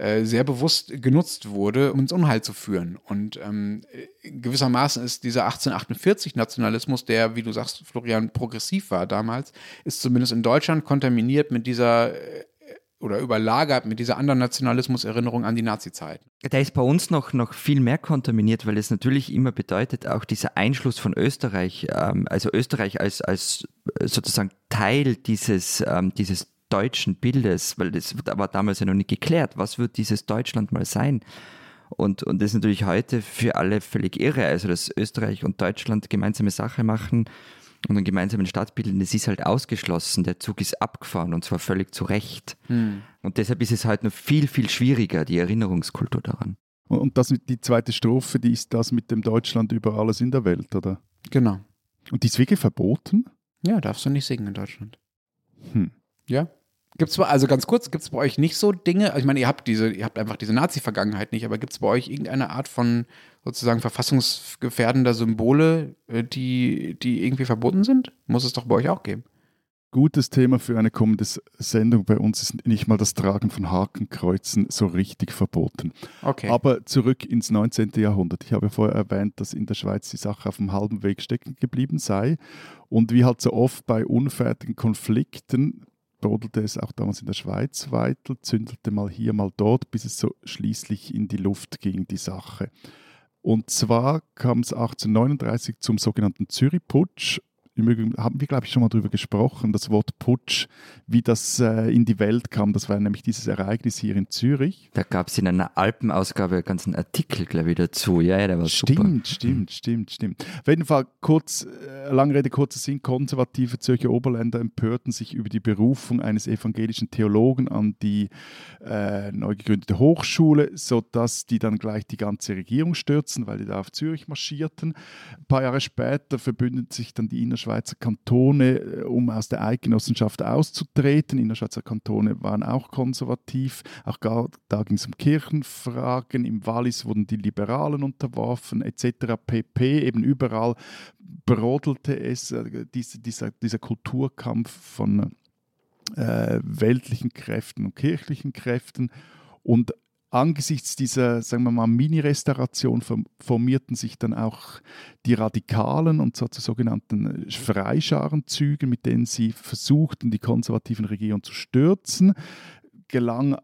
äh, sehr bewusst genutzt wurde, um ins Unheil zu führen. Und ähm, gewissermaßen ist dieser 1848-Nationalismus, der, wie du sagst, Florian, progressiv war damals, ist zumindest in Deutschland kontaminiert mit dieser äh, oder überlagert mit dieser anderen Nationalismus-Erinnerung an die Nazi-Zeit. Der ist bei uns noch, noch viel mehr kontaminiert, weil es natürlich immer bedeutet, auch dieser Einschluss von Österreich, ähm, also Österreich als, als sozusagen Teil dieses, ähm, dieses deutschen Bildes, weil das war damals ja noch nicht geklärt, was wird dieses Deutschland mal sein? Und, und das ist natürlich heute für alle völlig irre, also dass Österreich und Deutschland gemeinsame Sache machen und einen gemeinsamen Staat bilden, das ist halt ausgeschlossen. Der Zug ist abgefahren und zwar völlig zu Recht. Hm. Und deshalb ist es halt noch viel, viel schwieriger, die Erinnerungskultur daran. Und das, die zweite Strophe, die ist das mit dem Deutschland über alles in der Welt, oder? Genau. Und die ist wirklich verboten? Ja, darfst du nicht singen in Deutschland. Hm. Ja, Gibt es also ganz kurz, gibt es bei euch nicht so Dinge, also ich meine, ihr habt diese, ihr habt einfach diese Nazi-Vergangenheit nicht, aber gibt es bei euch irgendeine Art von sozusagen verfassungsgefährdender Symbole, äh, die, die irgendwie verboten sind? Muss es doch bei euch auch geben. Gutes Thema für eine kommende Sendung. Bei uns ist nicht mal das Tragen von Hakenkreuzen so richtig verboten. Okay. Aber zurück ins 19. Jahrhundert. Ich habe vorher erwähnt, dass in der Schweiz die Sache auf dem halben Weg stecken geblieben sei. Und wie halt so oft bei unfertigen Konflikten brodelte es auch damals in der Schweiz weiter, zündete mal hier, mal dort, bis es so schließlich in die Luft ging, die Sache. Und zwar kam es 1839 zum sogenannten Zürich-Putsch, wir mögen, haben wir, glaube ich, schon mal darüber gesprochen, das Wort Putsch, wie das äh, in die Welt kam. Das war nämlich dieses Ereignis hier in Zürich. Da gab es in einer Alpenausgabe einen ganzen Artikel, glaube ich, dazu. Ja, ja, der war stimmt, super. Stimmt, stimmt, stimmt, stimmt. Auf jeden Fall kurz, äh, lange Rede, kurzer Sinn, konservative Zürcher Oberländer empörten sich über die Berufung eines evangelischen Theologen an die äh, neu gegründete Hochschule, sodass die dann gleich die ganze Regierung stürzen, weil die da auf Zürich marschierten. Ein paar Jahre später verbündeten sich dann die Innerschweizer Kantone, äh, um aus der Eidgenossenschaft auszutreten. Innerschweizer Kantone waren auch konservativ. Auch da ging es um Kirchenfragen. Im Wallis wurden die Liberalen unterworfen, etc. pp. Eben überall brodelte es, äh, diese, dieser, dieser Kulturkampf von äh, weltlichen Kräften und kirchlichen Kräften. Und angesichts dieser, sagen wir mal, Mini-Restauration formierten sich dann auch die Radikalen und zwar zu sogenannten Freischarenzügen, mit denen sie versuchten, die konservativen Regierungen zu stürzen. Gelang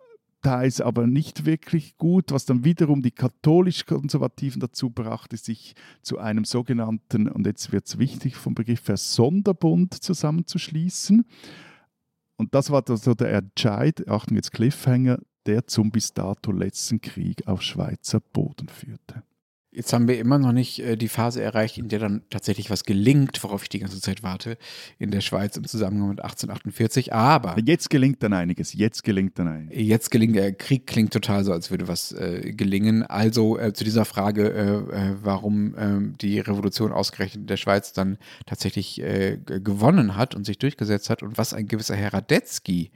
teils aber nicht wirklich gut, was dann wiederum die katholisch-konservativen dazu brachte, sich zu einem sogenannten, und jetzt wird es wichtig vom Begriff her, Sonderbund zusammenzuschließen. Und das war so der Entscheid, Achtung jetzt Cliffhanger, der zum bis dato letzten Krieg auf Schweizer Boden führte. Jetzt haben wir immer noch nicht äh, die Phase erreicht, in der dann tatsächlich was gelingt, worauf ich die ganze Zeit warte, in der Schweiz im Zusammenhang mit 1848. Aber. Jetzt gelingt dann einiges. Jetzt gelingt dann einiges. Jetzt gelingt der Krieg, klingt total so, als würde was äh, gelingen. Also äh, zu dieser Frage, äh, äh, warum ähm, die Revolution ausgerechnet in der Schweiz dann tatsächlich äh, gewonnen hat und sich durchgesetzt hat und was ein gewisser Herr Radetzky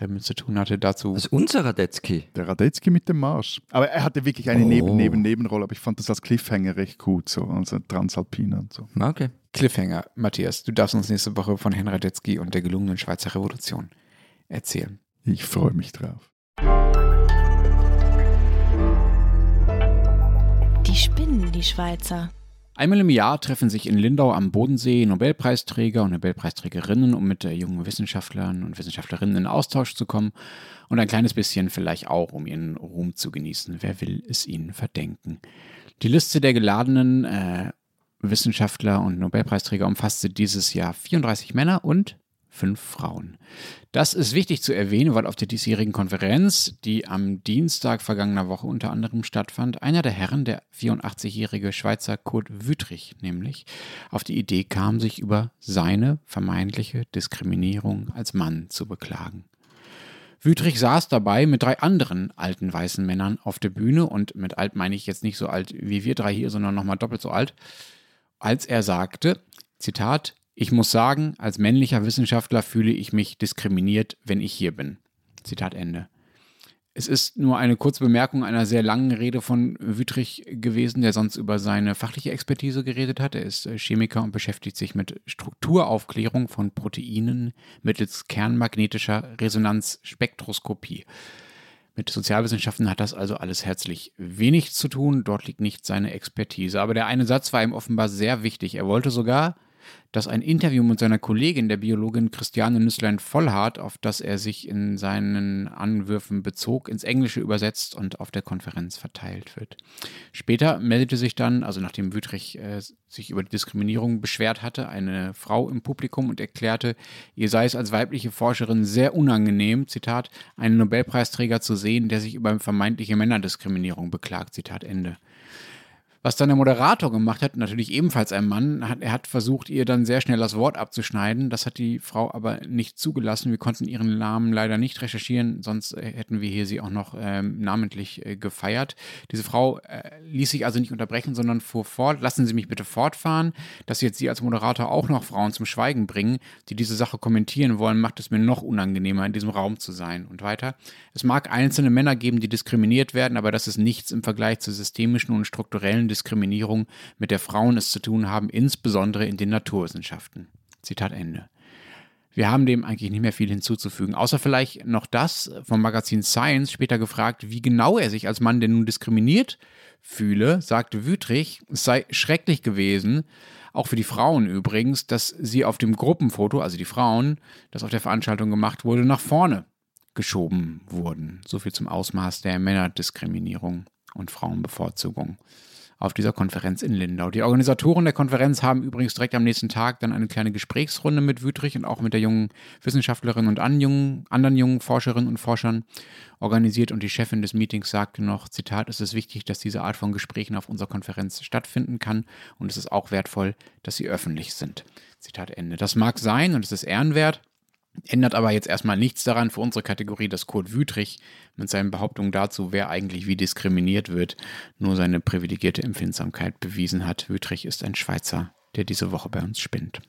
damit zu tun hatte. Dazu. Das ist unser Radetzky. Der Radetzky mit dem Marsch. Aber er hatte wirklich eine Oh. Neben Neben Nebenrolle, aber ich fand das als Cliffhanger recht gut, so also Transalpiner und so. Okay. Cliffhanger, Matthias, du darfst uns nächste Woche von Herrn Radetzky und der gelungenen Schweizer Revolution erzählen. Ich freue mich drauf. Die spinnen, die Schweizer. Einmal im Jahr treffen sich in Lindau am Bodensee Nobelpreisträger und Nobelpreisträgerinnen, um mit äh, jungen Wissenschaftlern und Wissenschaftlerinnen in Austausch zu kommen und ein kleines bisschen vielleicht auch, um ihren Ruhm zu genießen. Wer will es ihnen verdenken? Die Liste der geladenen äh, Wissenschaftler und Nobelpreisträger umfasste dieses Jahr 34 Männer und fünf Frauen. Das ist wichtig zu erwähnen, weil auf der diesjährigen Konferenz, die am Dienstag vergangener Woche unter anderem stattfand, einer der Herren, der 84-jährige Schweizer Kurt Wüttrich nämlich, auf die Idee kam, sich über seine vermeintliche Diskriminierung als Mann zu beklagen. Wüttrich saß dabei mit drei anderen alten weißen Männern auf der Bühne und mit alt meine ich jetzt nicht so alt wie wir drei hier, sondern nochmal doppelt so alt, als er sagte, Zitat, ich muss sagen, als männlicher Wissenschaftler fühle ich mich diskriminiert, wenn ich hier bin. Zitat Ende. Es ist nur eine kurze Bemerkung einer sehr langen Rede von Wüttrich gewesen, der sonst über seine fachliche Expertise geredet hat. Er ist äh, Chemiker und beschäftigt sich mit Strukturaufklärung von Proteinen mittels kernmagnetischer Resonanzspektroskopie. Mit Sozialwissenschaften hat das also alles herzlich wenig zu tun. Dort liegt nicht seine Expertise. Aber der eine Satz war ihm offenbar sehr wichtig. Er wollte sogar, dass ein Interview mit seiner Kollegin, der Biologin Christiane Nüsslein-Vollhardt, auf das er sich in seinen Anwürfen bezog, ins Englische übersetzt und auf der Konferenz verteilt wird. Später meldete sich dann, also nachdem Wüttrich äh, sich über die Diskriminierung beschwert hatte, eine Frau im Publikum und erklärte, ihr sei es als weibliche Forscherin sehr unangenehm, Zitat, einen Nobelpreisträger zu sehen, der sich über vermeintliche Männerdiskriminierung beklagt, Zitat Ende. Was dann der Moderator gemacht hat, natürlich ebenfalls ein Mann, hat, er hat versucht, ihr dann sehr schnell das Wort abzuschneiden. Das hat die Frau aber nicht zugelassen. Wir konnten ihren Namen leider nicht recherchieren, sonst äh, hätten wir hier sie auch noch ähm, namentlich äh, gefeiert. Diese Frau äh, ließ sich also nicht unterbrechen, sondern fuhr fort. Lassen Sie mich bitte fortfahren. Dass jetzt Sie als Moderator auch noch Frauen zum Schweigen bringen, die diese Sache kommentieren wollen, macht es mir noch unangenehmer, in diesem Raum zu sein. Und weiter. Es mag einzelne Männer geben, die diskriminiert werden, aber das ist nichts im Vergleich zur systemischen und strukturellen Diskriminierung, mit der Frauen es zu tun haben, insbesondere in den Naturwissenschaften. Zitat Ende. Wir haben dem eigentlich nicht mehr viel hinzuzufügen, außer vielleicht noch das vom Magazin Science später gefragt, wie genau er sich als Mann denn nun diskriminiert fühle, sagte Wüttrich, es sei schrecklich gewesen, auch für die Frauen übrigens, dass sie auf dem Gruppenfoto, also die Frauen, das auf der Veranstaltung gemacht wurde, nach vorne geschoben wurden. So viel zum Ausmaß der Männerdiskriminierung und Frauenbevorzugung. Auf dieser Konferenz in Lindau. Die Organisatoren der Konferenz haben übrigens direkt am nächsten Tag dann eine kleine Gesprächsrunde mit Wüthrich und auch mit der jungen Wissenschaftlerin und anderen jungen Forscherinnen und Forschern organisiert und die Chefin des Meetings sagte noch, Zitat, es ist wichtig, dass diese Art von Gesprächen auf unserer Konferenz stattfinden kann und es ist auch wertvoll, dass sie öffentlich sind. Zitat Ende. Das mag sein und es ist ehrenwert, Ändert aber jetzt erstmal nichts daran für unsere Kategorie, dass Kurt Wütrich mit seinen Behauptungen dazu, wer eigentlich wie diskriminiert wird, nur seine privilegierte Empfindsamkeit bewiesen hat. Wütrich ist ein Schweizer, der diese Woche bei uns spinnt.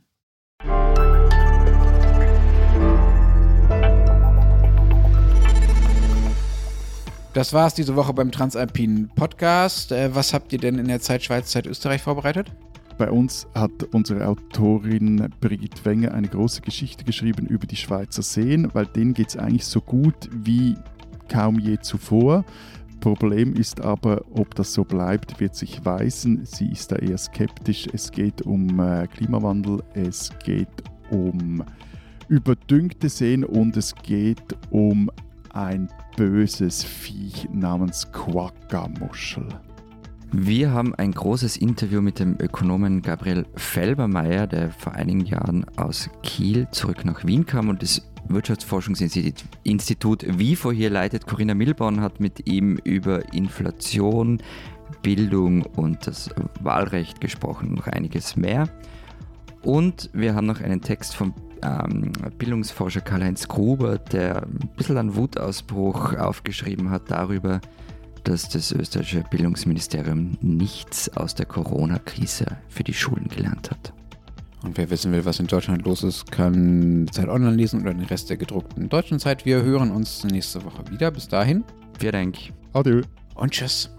Das war es diese Woche beim Transalpinen Podcast. Äh, was habt ihr denn in der Zeit Schweiz, Zeit Österreich vorbereitet? Bei uns hat unsere Autorin Brigitte Wenger eine große Geschichte geschrieben über die Schweizer Seen, weil denen geht es eigentlich so gut wie kaum je zuvor. Problem ist aber, ob das so bleibt, wird sich weisen. Sie ist da eher skeptisch. Es geht um äh, Klimawandel, es geht um überdüngte Seen und es geht um ein böses Viech namens Quagga-Muschel. Wir haben ein großes Interview mit dem Ökonomen Gabriel Felbermeier, der vor einigen Jahren aus Kiel zurück nach Wien kam und das Wirtschaftsforschungsinstitut WIFO hier leitet. Corinna Milborn hat mit ihm über Inflation, Bildung und das Wahlrecht gesprochen und noch einiges mehr. Und wir haben noch einen Text vom ähm, Bildungsforscher Karl-Heinz Gruber, der ein bisschen einen Wutausbruch aufgeschrieben hat darüber, dass das österreichische Bildungsministerium nichts aus der Corona-Krise für die Schulen gelernt hat. Und wer wissen will, was in Deutschland los ist, kann Zeit Online lesen oder den Rest der gedruckten deutschen Zeit. Wir hören uns nächste Woche wieder. Bis dahin. Vielen Dank. Adieu. Und tschüss.